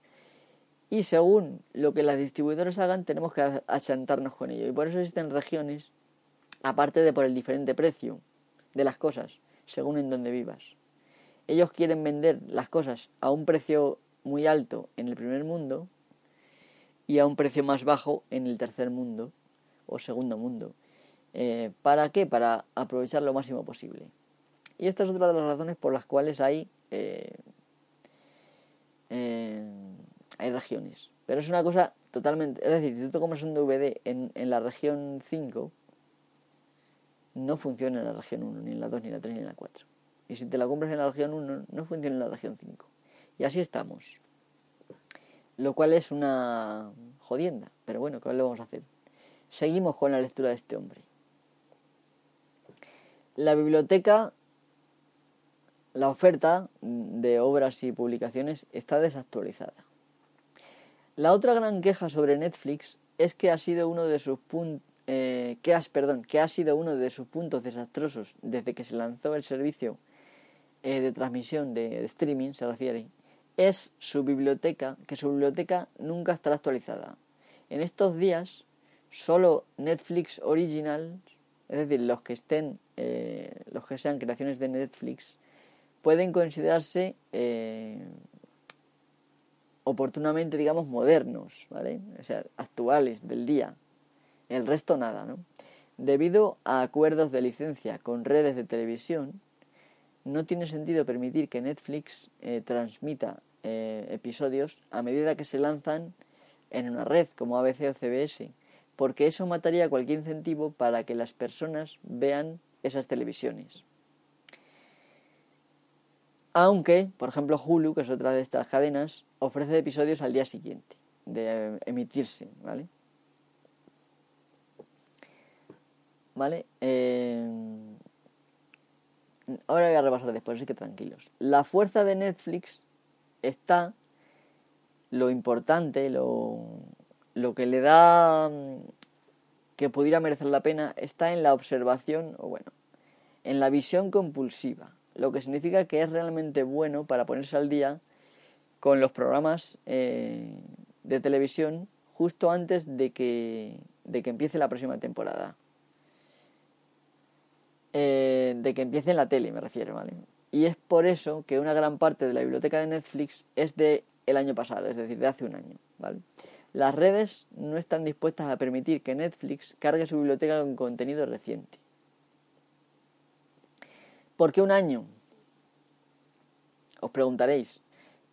[SPEAKER 1] Y según lo que las distribuidoras hagan, tenemos que achantarnos con ello. Y por eso existen regiones aparte de por el diferente precio de las cosas, según en donde vivas. Ellos quieren vender las cosas a un precio muy alto en el primer mundo y a un precio más bajo en el tercer mundo o segundo mundo. Eh, ¿Para qué? Para aprovechar lo máximo posible. Y esta es otra de las razones por las cuales hay, eh, eh, hay regiones. Pero es una cosa totalmente... Es decir, si tú te compras un DVD en, en la región 5, no funciona en la región 1, ni en la 2, ni en la 3, ni en la 4. Y si te la compras en la región 1, no funciona en la región 5. Y así estamos. Lo cual es una jodienda. Pero bueno, ¿qué le vamos a hacer? Seguimos con la lectura de este hombre. La biblioteca, la oferta de obras y publicaciones está desactualizada. La otra gran queja sobre Netflix es que ha sido uno de sus puntos eh, perdón, que ha sido uno de sus puntos desastrosos desde que se lanzó el servicio eh, de transmisión de, streaming, se refiere, es su biblioteca, que su biblioteca nunca estará actualizada. En estos días, solo Netflix Original, es decir, los que estén, eh, los que sean creaciones de Netflix, pueden considerarse oportunamente, digamos, modernos, ¿vale? O sea, actuales del día el resto nada, ¿no? Debido a acuerdos de licencia con redes de televisión, no tiene sentido permitir que Netflix eh, transmita eh, episodios a medida que se lanzan en una red como ABC o CBS, porque eso mataría cualquier incentivo para que las personas vean esas televisiones. Aunque, por ejemplo, Hulu, que es otra de estas cadenas, ofrece episodios al día siguiente de emitirse, ¿vale? ¿Vale? Eh, ahora voy a repasar después, así que tranquilos. La fuerza de Netflix está lo importante, lo, lo que le da mm, que pudiera merecer la pena está en la observación, o bueno, en la visión compulsiva, lo que significa que es realmente bueno para ponerse al día con los programas eh, de televisión justo antes de que, de que empiece la próxima temporada. eh, de que empiece en la tele, me refiero, ¿vale? Y es por eso que una gran parte de la biblioteca de Netflix es de el año pasado, es decir, de hace un año, ¿vale? Las redes no están dispuestas a permitir que Netflix cargue su biblioteca con contenido reciente. ¿Por qué un año? Os preguntaréis,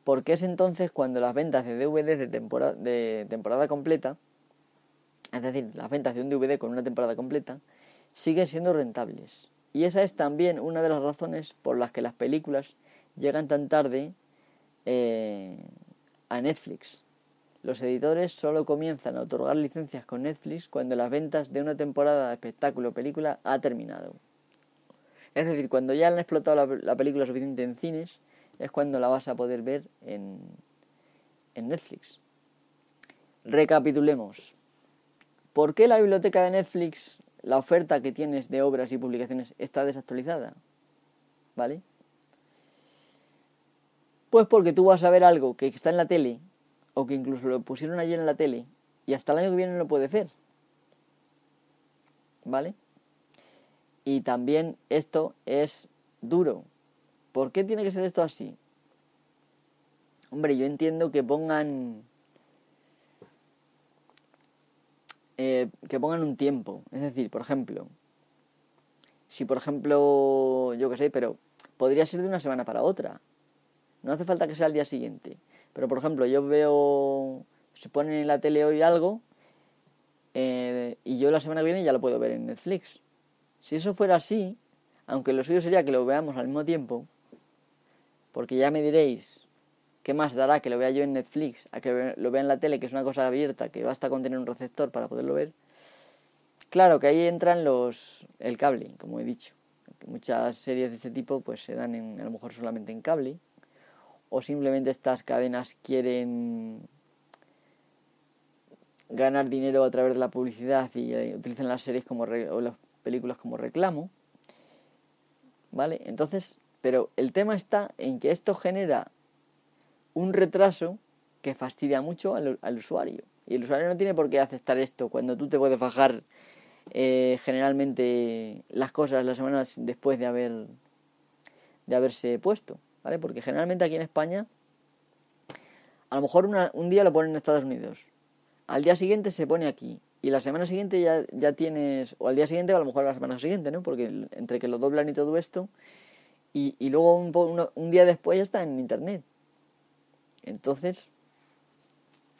[SPEAKER 1] ¿por qué es entonces cuando las ventas de DVDs de temporada, completa, es decir, las ventas de un DVD con una temporada completa, siguen siendo rentables? Y esa es también una de las razones por las que las películas llegan tan tarde eh, a Netflix. Los editores solo comienzan a otorgar licencias con Netflix cuando las ventas de una temporada de espectáculo o película ha terminado. Es decir, cuando ya han explotado la, película suficiente en cines, es cuando la vas a poder ver en, en Netflix. Recapitulemos. ¿Por qué la biblioteca de Netflix, la oferta que tienes de obras y publicaciones está desactualizada? ¿Vale? Pues porque tú vas a ver algo que está en la tele o que incluso lo pusieron ayer en la tele y hasta el año que viene no lo puede hacer. ¿Vale? Y también esto es duro. ¿Por qué tiene que ser esto así? Hombre, yo entiendo que pongan eh, que pongan un tiempo. Es decir, por ejemplo, si por ejemplo, yo qué sé, pero podría ser de una semana para otra. No hace falta que sea el día siguiente. Pero por ejemplo, yo veo, se ponen en la tele hoy algo eh, y yo la semana que viene ya lo puedo ver en Netflix. Si eso fuera así, aunque lo suyo sería que lo veamos al mismo tiempo, porque ya me diréis, ¿qué más dará que lo vea yo en Netflix a que lo vea en la tele, que es una cosa abierta, que basta con tener un receptor para poderlo ver? Claro que ahí entran los el cable, como he dicho. Muchas series de este tipo pues se dan en, a lo mejor solamente en cable o simplemente estas cadenas quieren ganar dinero a través de la publicidad y eh, utilizan las series como o películas como reclamo. ¿Vale? Entonces, pero el tema está en que esto genera un retraso que fastidia mucho al, usuario. Y el usuario no tiene por qué aceptar esto cuando tú te puedes bajar eh, generalmente las cosas las semanas después de haber de haberse puesto. ¿vale? Porque generalmente aquí en España, a lo mejor un día lo ponen en Estados Unidos, al día siguiente se pone aquí, y la semana siguiente ya, ya tienes, o al día siguiente, a lo mejor la semana siguiente, ¿no? Porque entre que lo doblan y todo esto, y, y luego un, un día después ya está en internet. Entonces,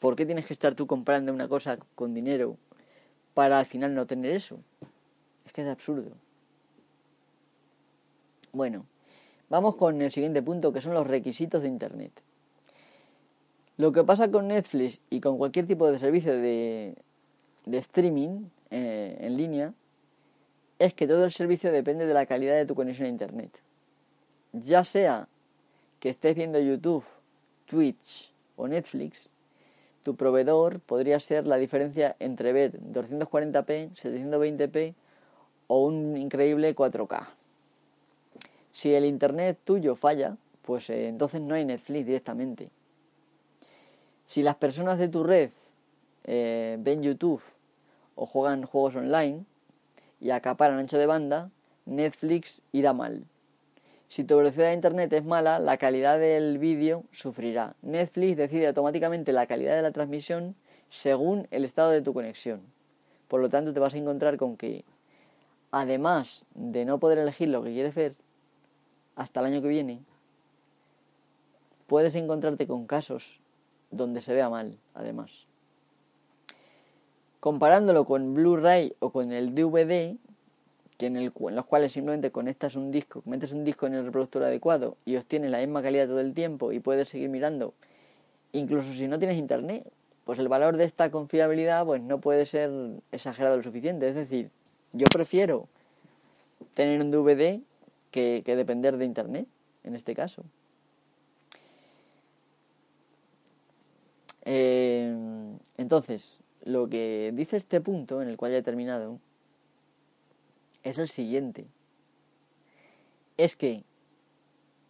[SPEAKER 1] ¿por qué tienes que estar tú comprando una cosa con dinero para al final no tener eso? Es que es absurdo. Bueno, Vamos con el siguiente punto, que son los requisitos de Internet. Lo que pasa con Netflix y con cualquier tipo de servicio de, streaming eh, en línea es que todo el servicio depende de la calidad de tu conexión a Internet. Ya sea que estés viendo YouTube, Twitch o Netflix, tu proveedor podría ser la diferencia entre ver 240p, 720p o un increíble 4K. Si el internet tuyo falla, pues eh, entonces no hay Netflix directamente. Si las personas de tu red eh, ven YouTube o juegan juegos online y acaparan ancho de banda, Netflix irá mal. Si tu velocidad de internet es mala, la calidad del vídeo sufrirá. Netflix decide automáticamente la calidad de la transmisión según el estado de tu conexión. Por lo tanto, te vas a encontrar con que, además de no poder elegir lo que quieres ver, hasta el año que viene, puedes encontrarte con casos donde se vea mal, además. Comparándolo con Blu-ray o con el DVD, que en, el, en, los cuales simplemente conectas un disco, metes un disco en el reproductor adecuado y obtienes la misma calidad todo el tiempo y puedes seguir mirando, incluso si no tienes internet, pues el valor de esta confiabilidad pues no puede ser exagerado lo suficiente. Es decir, yo prefiero tener un DVD que, depender de Internet, en este caso. Eh, entonces, lo que dice este punto, en el cual ya he terminado, es el siguiente. Es que,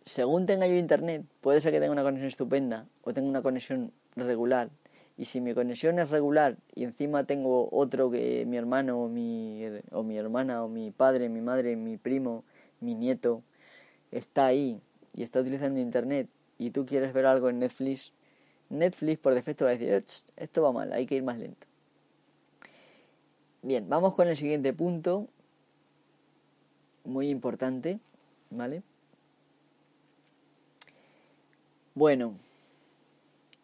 [SPEAKER 1] según tenga yo internet, puede ser que tenga una conexión estupenda o tenga una conexión regular Y si mi conexión es regular y encima tengo otro que mi hermano o mi, o mi hermana o mi padre, mi madre, mi primo, mi nieto está ahí y está utilizando internet y tú quieres ver algo en Netflix, Netflix por defecto va a decir, esto va mal, hay que ir más lento. Bien, vamos con el siguiente punto, muy importante, ¿vale? Bueno,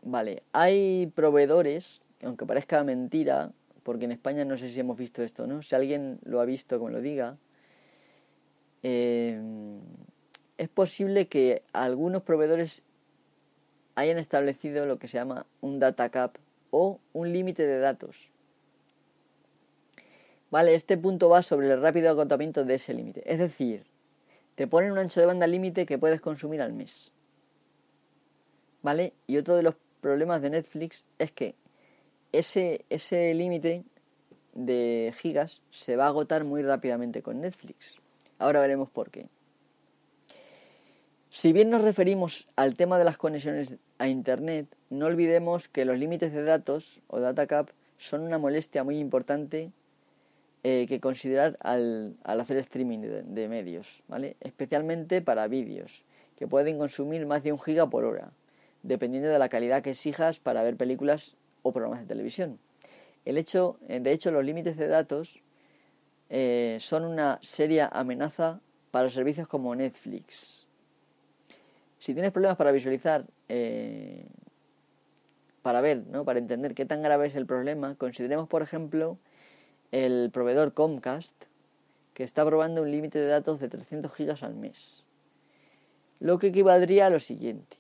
[SPEAKER 1] vale, hay proveedores, aunque parezca mentira, porque en España no sé si hemos visto esto, ¿no? Si alguien lo ha visto, como lo diga, eh, es posible que algunos proveedores hayan establecido lo que se llama un data cap o un límite de datos. Vale, este punto va sobre el rápido agotamiento de ese límite. Es decir, te ponen un ancho de banda límite que puedes consumir al mes. ¿Vale? Y otro de los problemas de Netflix es que ese, ese límite de gigas se va a agotar muy rápidamente con Netflix. Ahora veremos por qué. Si bien nos referimos al tema de las conexiones a Internet, no olvidemos que los límites de datos o data cap son una molestia muy importante eh, que considerar al, hacer streaming de, medios, ¿vale? especialmente para vídeos, que pueden consumir más de un giga por hora, dependiendo de la calidad que exijas para ver películas o programas de televisión. El hecho, eh, de hecho, los límites de datos eh, son una seria amenaza para servicios como Netflix. Si tienes problemas para visualizar, para ver, ¿no? para entender qué tan grave es el problema, consideremos, por ejemplo, el proveedor Comcast, que está probando un límite de datos de 300 gigas al mes. Lo que equivaldría a lo siguiente.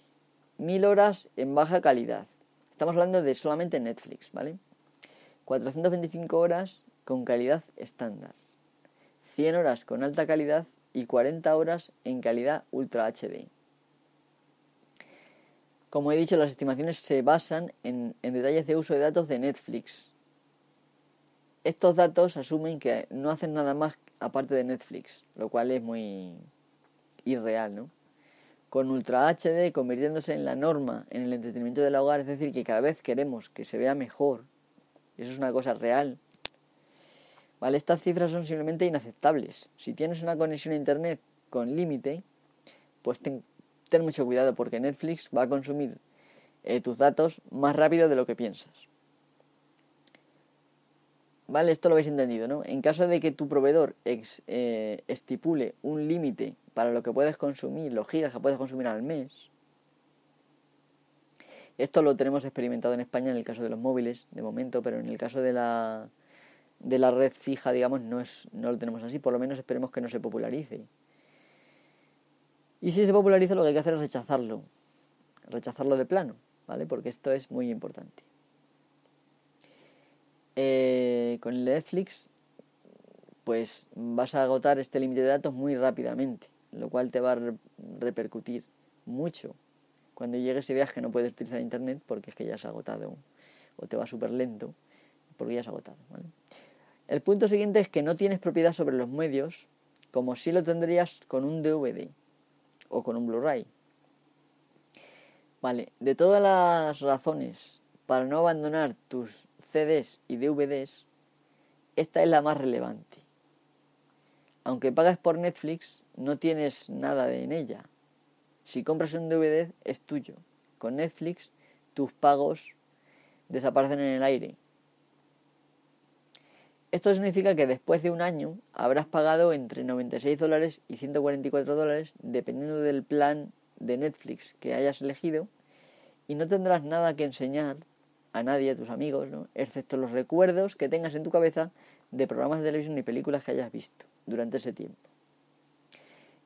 [SPEAKER 1] 1000 horas en baja calidad. Estamos hablando de solamente Netflix, ¿vale? 425 horas con calidad estándar. 100 horas con alta calidad y 40 horas en calidad Ultra HD. Como he dicho, las estimaciones se basan en, detalles de uso de datos de Netflix, estos datos asumen que no hacen nada más aparte de Netflix, lo cual es muy irreal, ¿no? Con Ultra HD convirtiéndose en la norma en el entretenimiento del hogar, es decir, que cada vez queremos que se vea mejor, eso es una cosa real. ¿Vale? Estas cifras son simplemente inaceptables. Si tienes una conexión a internet con límite, pues ten, mucho cuidado porque Netflix va a consumir eh, tus datos más rápido de lo que piensas. ¿Vale? Esto lo habéis entendido, ¿no? En caso de que tu proveedor eh, estipule un límite para lo que puedes consumir, los gigas que puedes consumir al mes, esto lo tenemos experimentado en España en el caso de los móviles, de momento, pero en el caso de la, de la red fija, digamos, no, es, no lo tenemos así. Por lo menos esperemos que no se popularice. Y si se populariza, lo que hay que hacer es rechazarlo. Rechazarlo de plano, ¿vale? Porque esto es muy importante. Eh, con Netflix, pues vas a agotar este límite de datos muy rápidamente, lo cual te va a repercutir mucho cuando llegues y veas que no puedes utilizar Internet porque es que ya has agotado o te va súper lento porque ya has agotado. El punto siguiente es que no tienes propiedad sobre los medios como si lo tendrías con un DVD o con un Blu-ray. Vale, de todas las razones para no abandonar tus CDs y DVDs, esta es la más relevante. Aunque pagas por Netflix, no tienes nada en ella. Si compras un DVD, es tuyo. Con Netflix, tus pagos desaparecen en el aire. Esto significa que después de un año habrás pagado entre 96 dólares y 144 dólares, dependiendo del plan de Netflix que hayas elegido, y no tendrás nada que enseñar a nadie, a tus amigos, ¿no? excepto los recuerdos que tengas en tu cabeza de programas de televisión y películas que hayas visto durante ese tiempo.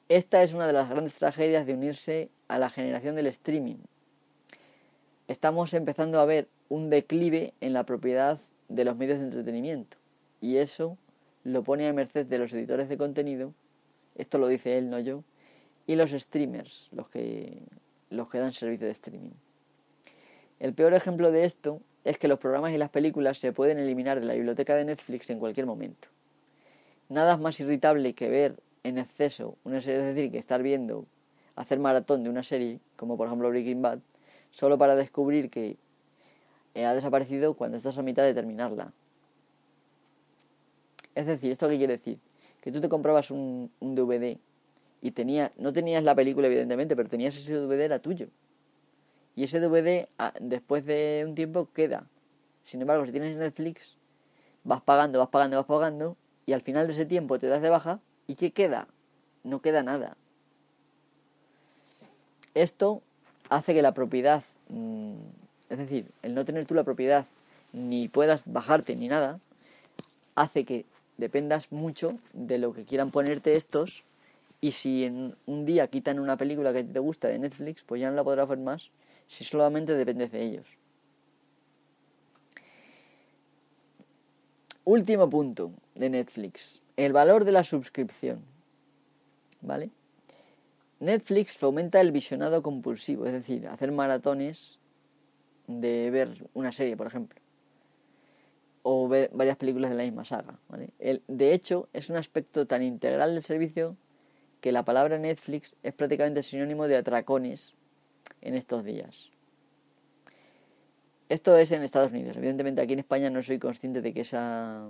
[SPEAKER 1] Esta es una de las grandes tragedias de unirse a la generación del streaming. Estamos empezando a ver un declive en la propiedad de los medios de entretenimiento y eso lo pone a merced de los editores de contenido, esto lo dice él, no yo, y los streamers, los que, los que dan servicio de streaming. El peor ejemplo de esto es que los programas y las películas se pueden eliminar de la biblioteca de Netflix en cualquier momento. Nada es más irritable que ver en exceso una serie, es decir, que estar viendo, hacer maratón de una serie, como por ejemplo Breaking Bad, solo para descubrir que eh, ha desaparecido cuando estás a mitad de terminarla. Es decir, ¿esto qué quiere decir? Que tú te comprabas un, un DVD y tenía, no tenías la película evidentemente, pero tenías ese DVD, era tuyo. Y ese DVD ah, después de un tiempo queda. Sin embargo, si tienes Netflix, vas pagando, vas pagando, vas pagando, y al final de ese tiempo te das de baja, ¿y qué queda? No queda nada. Esto hace que la propiedad, mm, es decir, el no tener tú la propiedad, ni puedas bajarte ni nada, hace que dependas mucho de lo que quieran ponerte estos y si en un día quitan una película que te gusta de Netflix, pues ya no la podrás ver más si solamente dependes de ellos. Último punto de Netflix, el valor de la suscripción. ¿Vale? Netflix fomenta el visionado compulsivo, es decir, hacer maratones de ver una serie, por ejemplo, o ver varias películas de la misma saga. de hecho, es un aspecto tan integral del servicio que la palabra Netflix es prácticamente sinónimo de atracones en estos días. Esto es en Estados Unidos. Evidentemente aquí en España no soy consciente de que esa,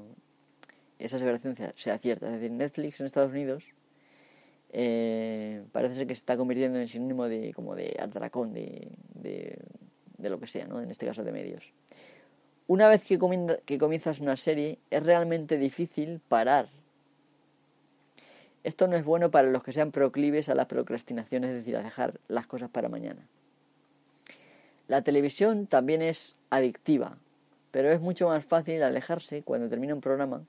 [SPEAKER 1] esa aseveración sea cierta. Es decir, Netflix en Estados Unidos eh, parece ser que se está convirtiendo en sinónimo de como de atracón, de, de, de, lo que sea, ¿no? en este caso de medios. Una vez que, comienzas una serie es realmente difícil parar esto no es bueno para los que sean proclives a la procrastinación, es decir, a dejar las cosas para mañana. La televisión también es adictiva, pero es mucho más fácil alejarse cuando termina un programa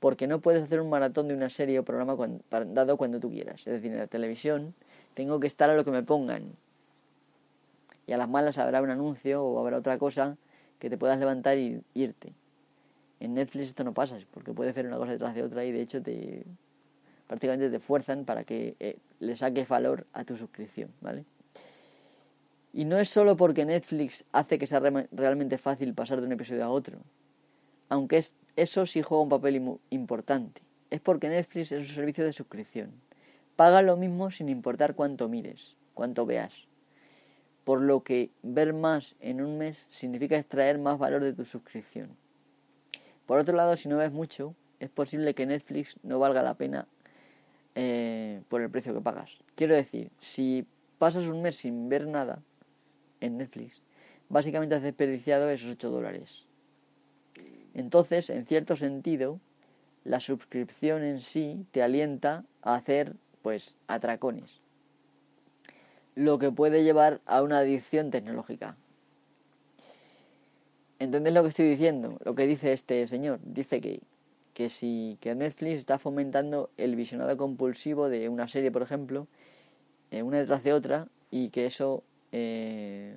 [SPEAKER 1] porque no puedes hacer un maratón de una serie o programa dado cuando tú quieras. Es decir, en la televisión tengo que estar a lo que me pongan. Y a las malas habrá un anuncio o habrá otra cosa que te puedas levantar y irte. En Netflix esto no pasa, porque puedes hacer una cosa detrás de otra y de hecho te, prácticamente te fuerzan para que eh, le saques valor a tu suscripción, ¿vale? Y no es solo porque Netflix hace que sea realmente fácil pasar de un episodio a otro, aunque es, eso sí juega un papel importante. Es porque Netflix es un servicio de suscripción. Paga lo mismo sin importar cuánto mires, cuánto veas. Por lo que ver más en un mes significa extraer más valor de tu suscripción. Por otro lado, si no ves mucho, es posible que Netflix no valga la pena eh, por el precio que pagas. Quiero decir, si pasas un mes sin ver nada en Netflix, básicamente has desperdiciado esos 8 dólares. Entonces, en cierto sentido, la suscripción en sí te alienta a hacer, pues, atracones. Lo que puede llevar a una adicción tecnológica. ¿Entendés lo que estoy diciendo? Lo que dice este señor. Dice que que si que Netflix está fomentando el visionado compulsivo de una serie, por ejemplo, eh, una detrás de otra, y que eso eh,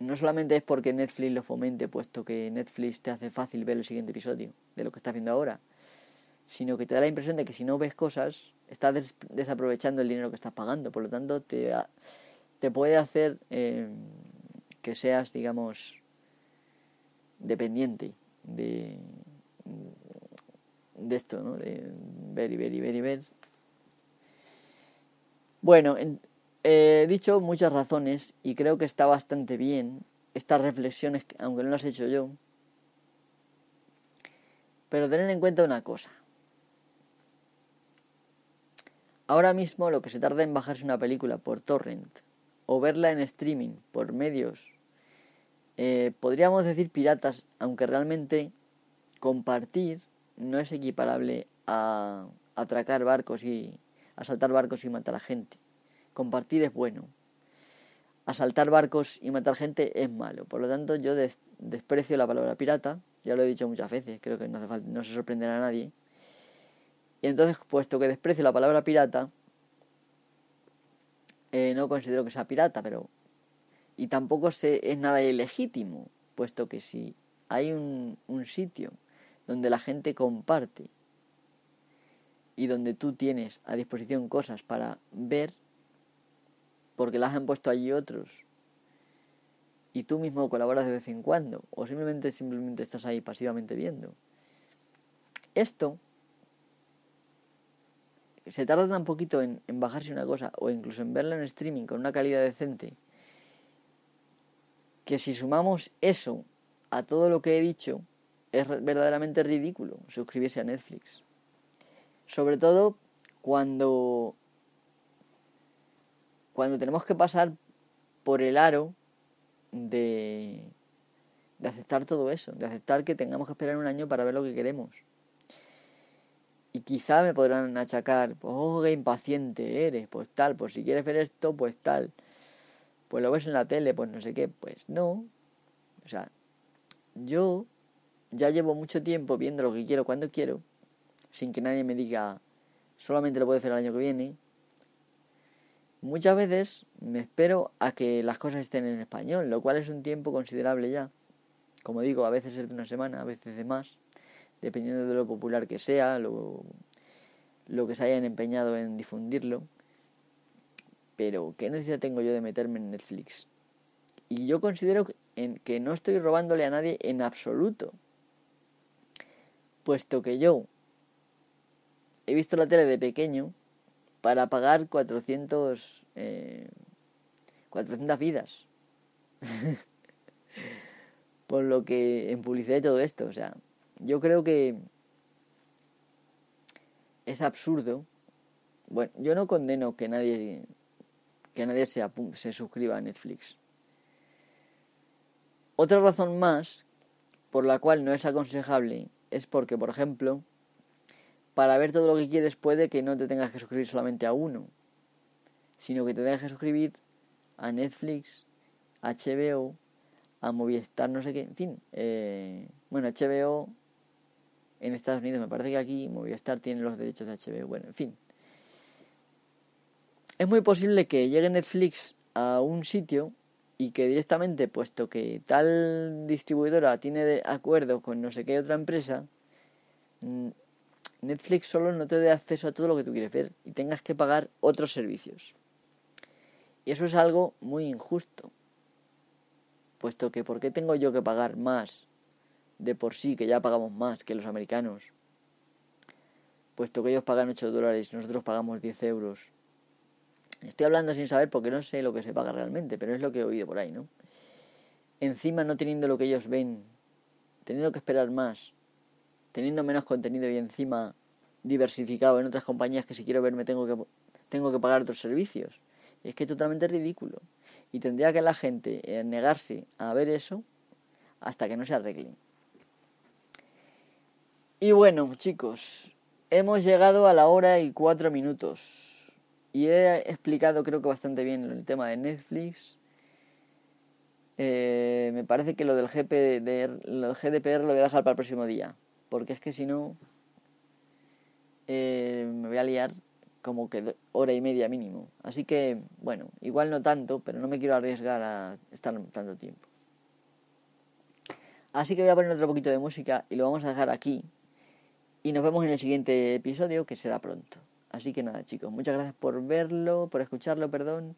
[SPEAKER 1] no solamente es porque Netflix lo fomente, puesto que Netflix te hace fácil ver el siguiente episodio de lo que está haciendo ahora, sino que te da la impresión de que si no ves cosas, estás desaprovechando el dinero que estás pagando, por lo tanto te, te puede hacer eh, que seas, digamos, dependiente de, de esto, ¿no? De ver y ver y ver y ver. Bueno, he dicho muchas razones y creo que está bastante bien estas reflexiones, aunque no las he hecho yo. Pero tener en cuenta una cosa. Ahora mismo lo que se tarda en bajarse una película por torrent o verla en streaming por medios eh, podríamos decir piratas, aunque realmente compartir no es equiparable a atracar barcos y asaltar barcos y matar a gente. Compartir es bueno. Asaltar barcos y matar gente es malo. Por lo tanto, yo desprecio la palabra pirata. Ya lo he dicho muchas veces, creo que no, no se sorprenderá a nadie. Y entonces, puesto que desprecio la palabra pirata, eh, no considero que sea pirata, pero y tampoco es nada ilegítimo, puesto que si hay un, un sitio donde la gente comparte y donde tú tienes a disposición cosas para ver, porque las han puesto allí otros, y tú mismo colaboras de vez en cuando, o simplemente, simplemente estás ahí pasivamente viendo. Esto se tarda tan poquito en, en bajarse una cosa, o incluso en verla en streaming con una calidad decente, que si sumamos eso a todo lo que he dicho, es verdaderamente ridículo suscribirse a Netflix. Sobre todo cuando, cuando tenemos que pasar por el aro de, de aceptar todo eso, de aceptar que tengamos que esperar un año para ver lo que queremos. Y quizá me podrán achacar, oh, qué impaciente eres, pues tal, pues si quieres ver esto, pues tal. Pues lo ves en la tele, pues no sé qué, pues no. O sea, yo ya llevo mucho tiempo viendo lo que quiero cuando quiero, sin que nadie me diga, solamente lo puedo hacer el año que viene. Muchas veces me espero a que las cosas estén en español, lo cual es un tiempo considerable ya. Como digo, a veces es de una semana, a veces de más, dependiendo de lo popular que sea, lo, lo que se hayan empeñado en difundirlo. Pero, ¿qué necesidad tengo yo de meterme en Netflix? Y yo considero que no estoy robándole a nadie en absoluto. Puesto que yo he visto la tele de pequeño para pagar 400, eh, 400 vidas. *laughs* Por lo que en publicidad y todo esto, o sea, yo creo que es absurdo. Bueno, yo no condeno que nadie que nadie se, se suscriba a Netflix. Otra razón más por la cual no es aconsejable es porque, por ejemplo, para ver todo lo que quieres puede que no te tengas que suscribir solamente a uno, sino que te tengas que suscribir a Netflix, HBO, a Movistar, no sé qué, en fin. Eh, bueno, HBO en Estados Unidos, me parece que aquí Movistar tiene los derechos de HBO, bueno, en fin. Es muy posible que llegue Netflix a un sitio y que directamente, puesto que tal distribuidora tiene de acuerdo con no sé qué otra empresa, mm, Netflix solo no te dé acceso a todo lo que tú quieres ver y tengas que pagar otros servicios. Y eso es algo muy injusto, puesto que ¿por qué tengo yo que pagar más de por sí, que ya pagamos más que los americanos? Puesto que ellos pagan 8 dólares y nosotros pagamos 10 euros. Estoy hablando sin saber porque no sé lo que se paga realmente, pero es lo que he oído por ahí, ¿no? Encima no teniendo lo que ellos ven, teniendo que esperar más, teniendo menos contenido y encima diversificado en otras compañías que si quiero ver me tengo que, tengo que pagar otros servicios. Es que es totalmente ridículo. Y tendría que la gente eh, negarse a ver eso hasta que no se arregle. Y bueno, chicos, hemos llegado a la hora y cuatro minutos. Y he explicado creo que bastante bien el tema de Netflix. Eh, me parece que lo del, GPDR, lo GDPR lo voy a dejar para el próximo día porque es que si no eh, me voy a liar como que hora y media mínimo. Así que, bueno, igual no tanto, pero no me quiero arriesgar a estar tanto tiempo. Así que voy a poner otro poquito de música y lo vamos a dejar aquí. Y nos vemos en el siguiente episodio, que será pronto. Así que nada, chicos, muchas gracias por verlo, por escucharlo, perdón.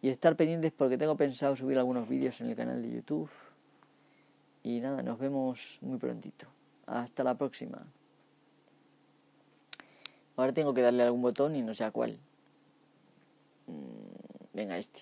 [SPEAKER 1] Y estar pendientes porque tengo pensado subir algunos vídeos en el canal de YouTube. Y nada, nos vemos muy prontito. Hasta la próxima. Ahora tengo que darle algún botón y no sé a cuál. Mm, venga, este.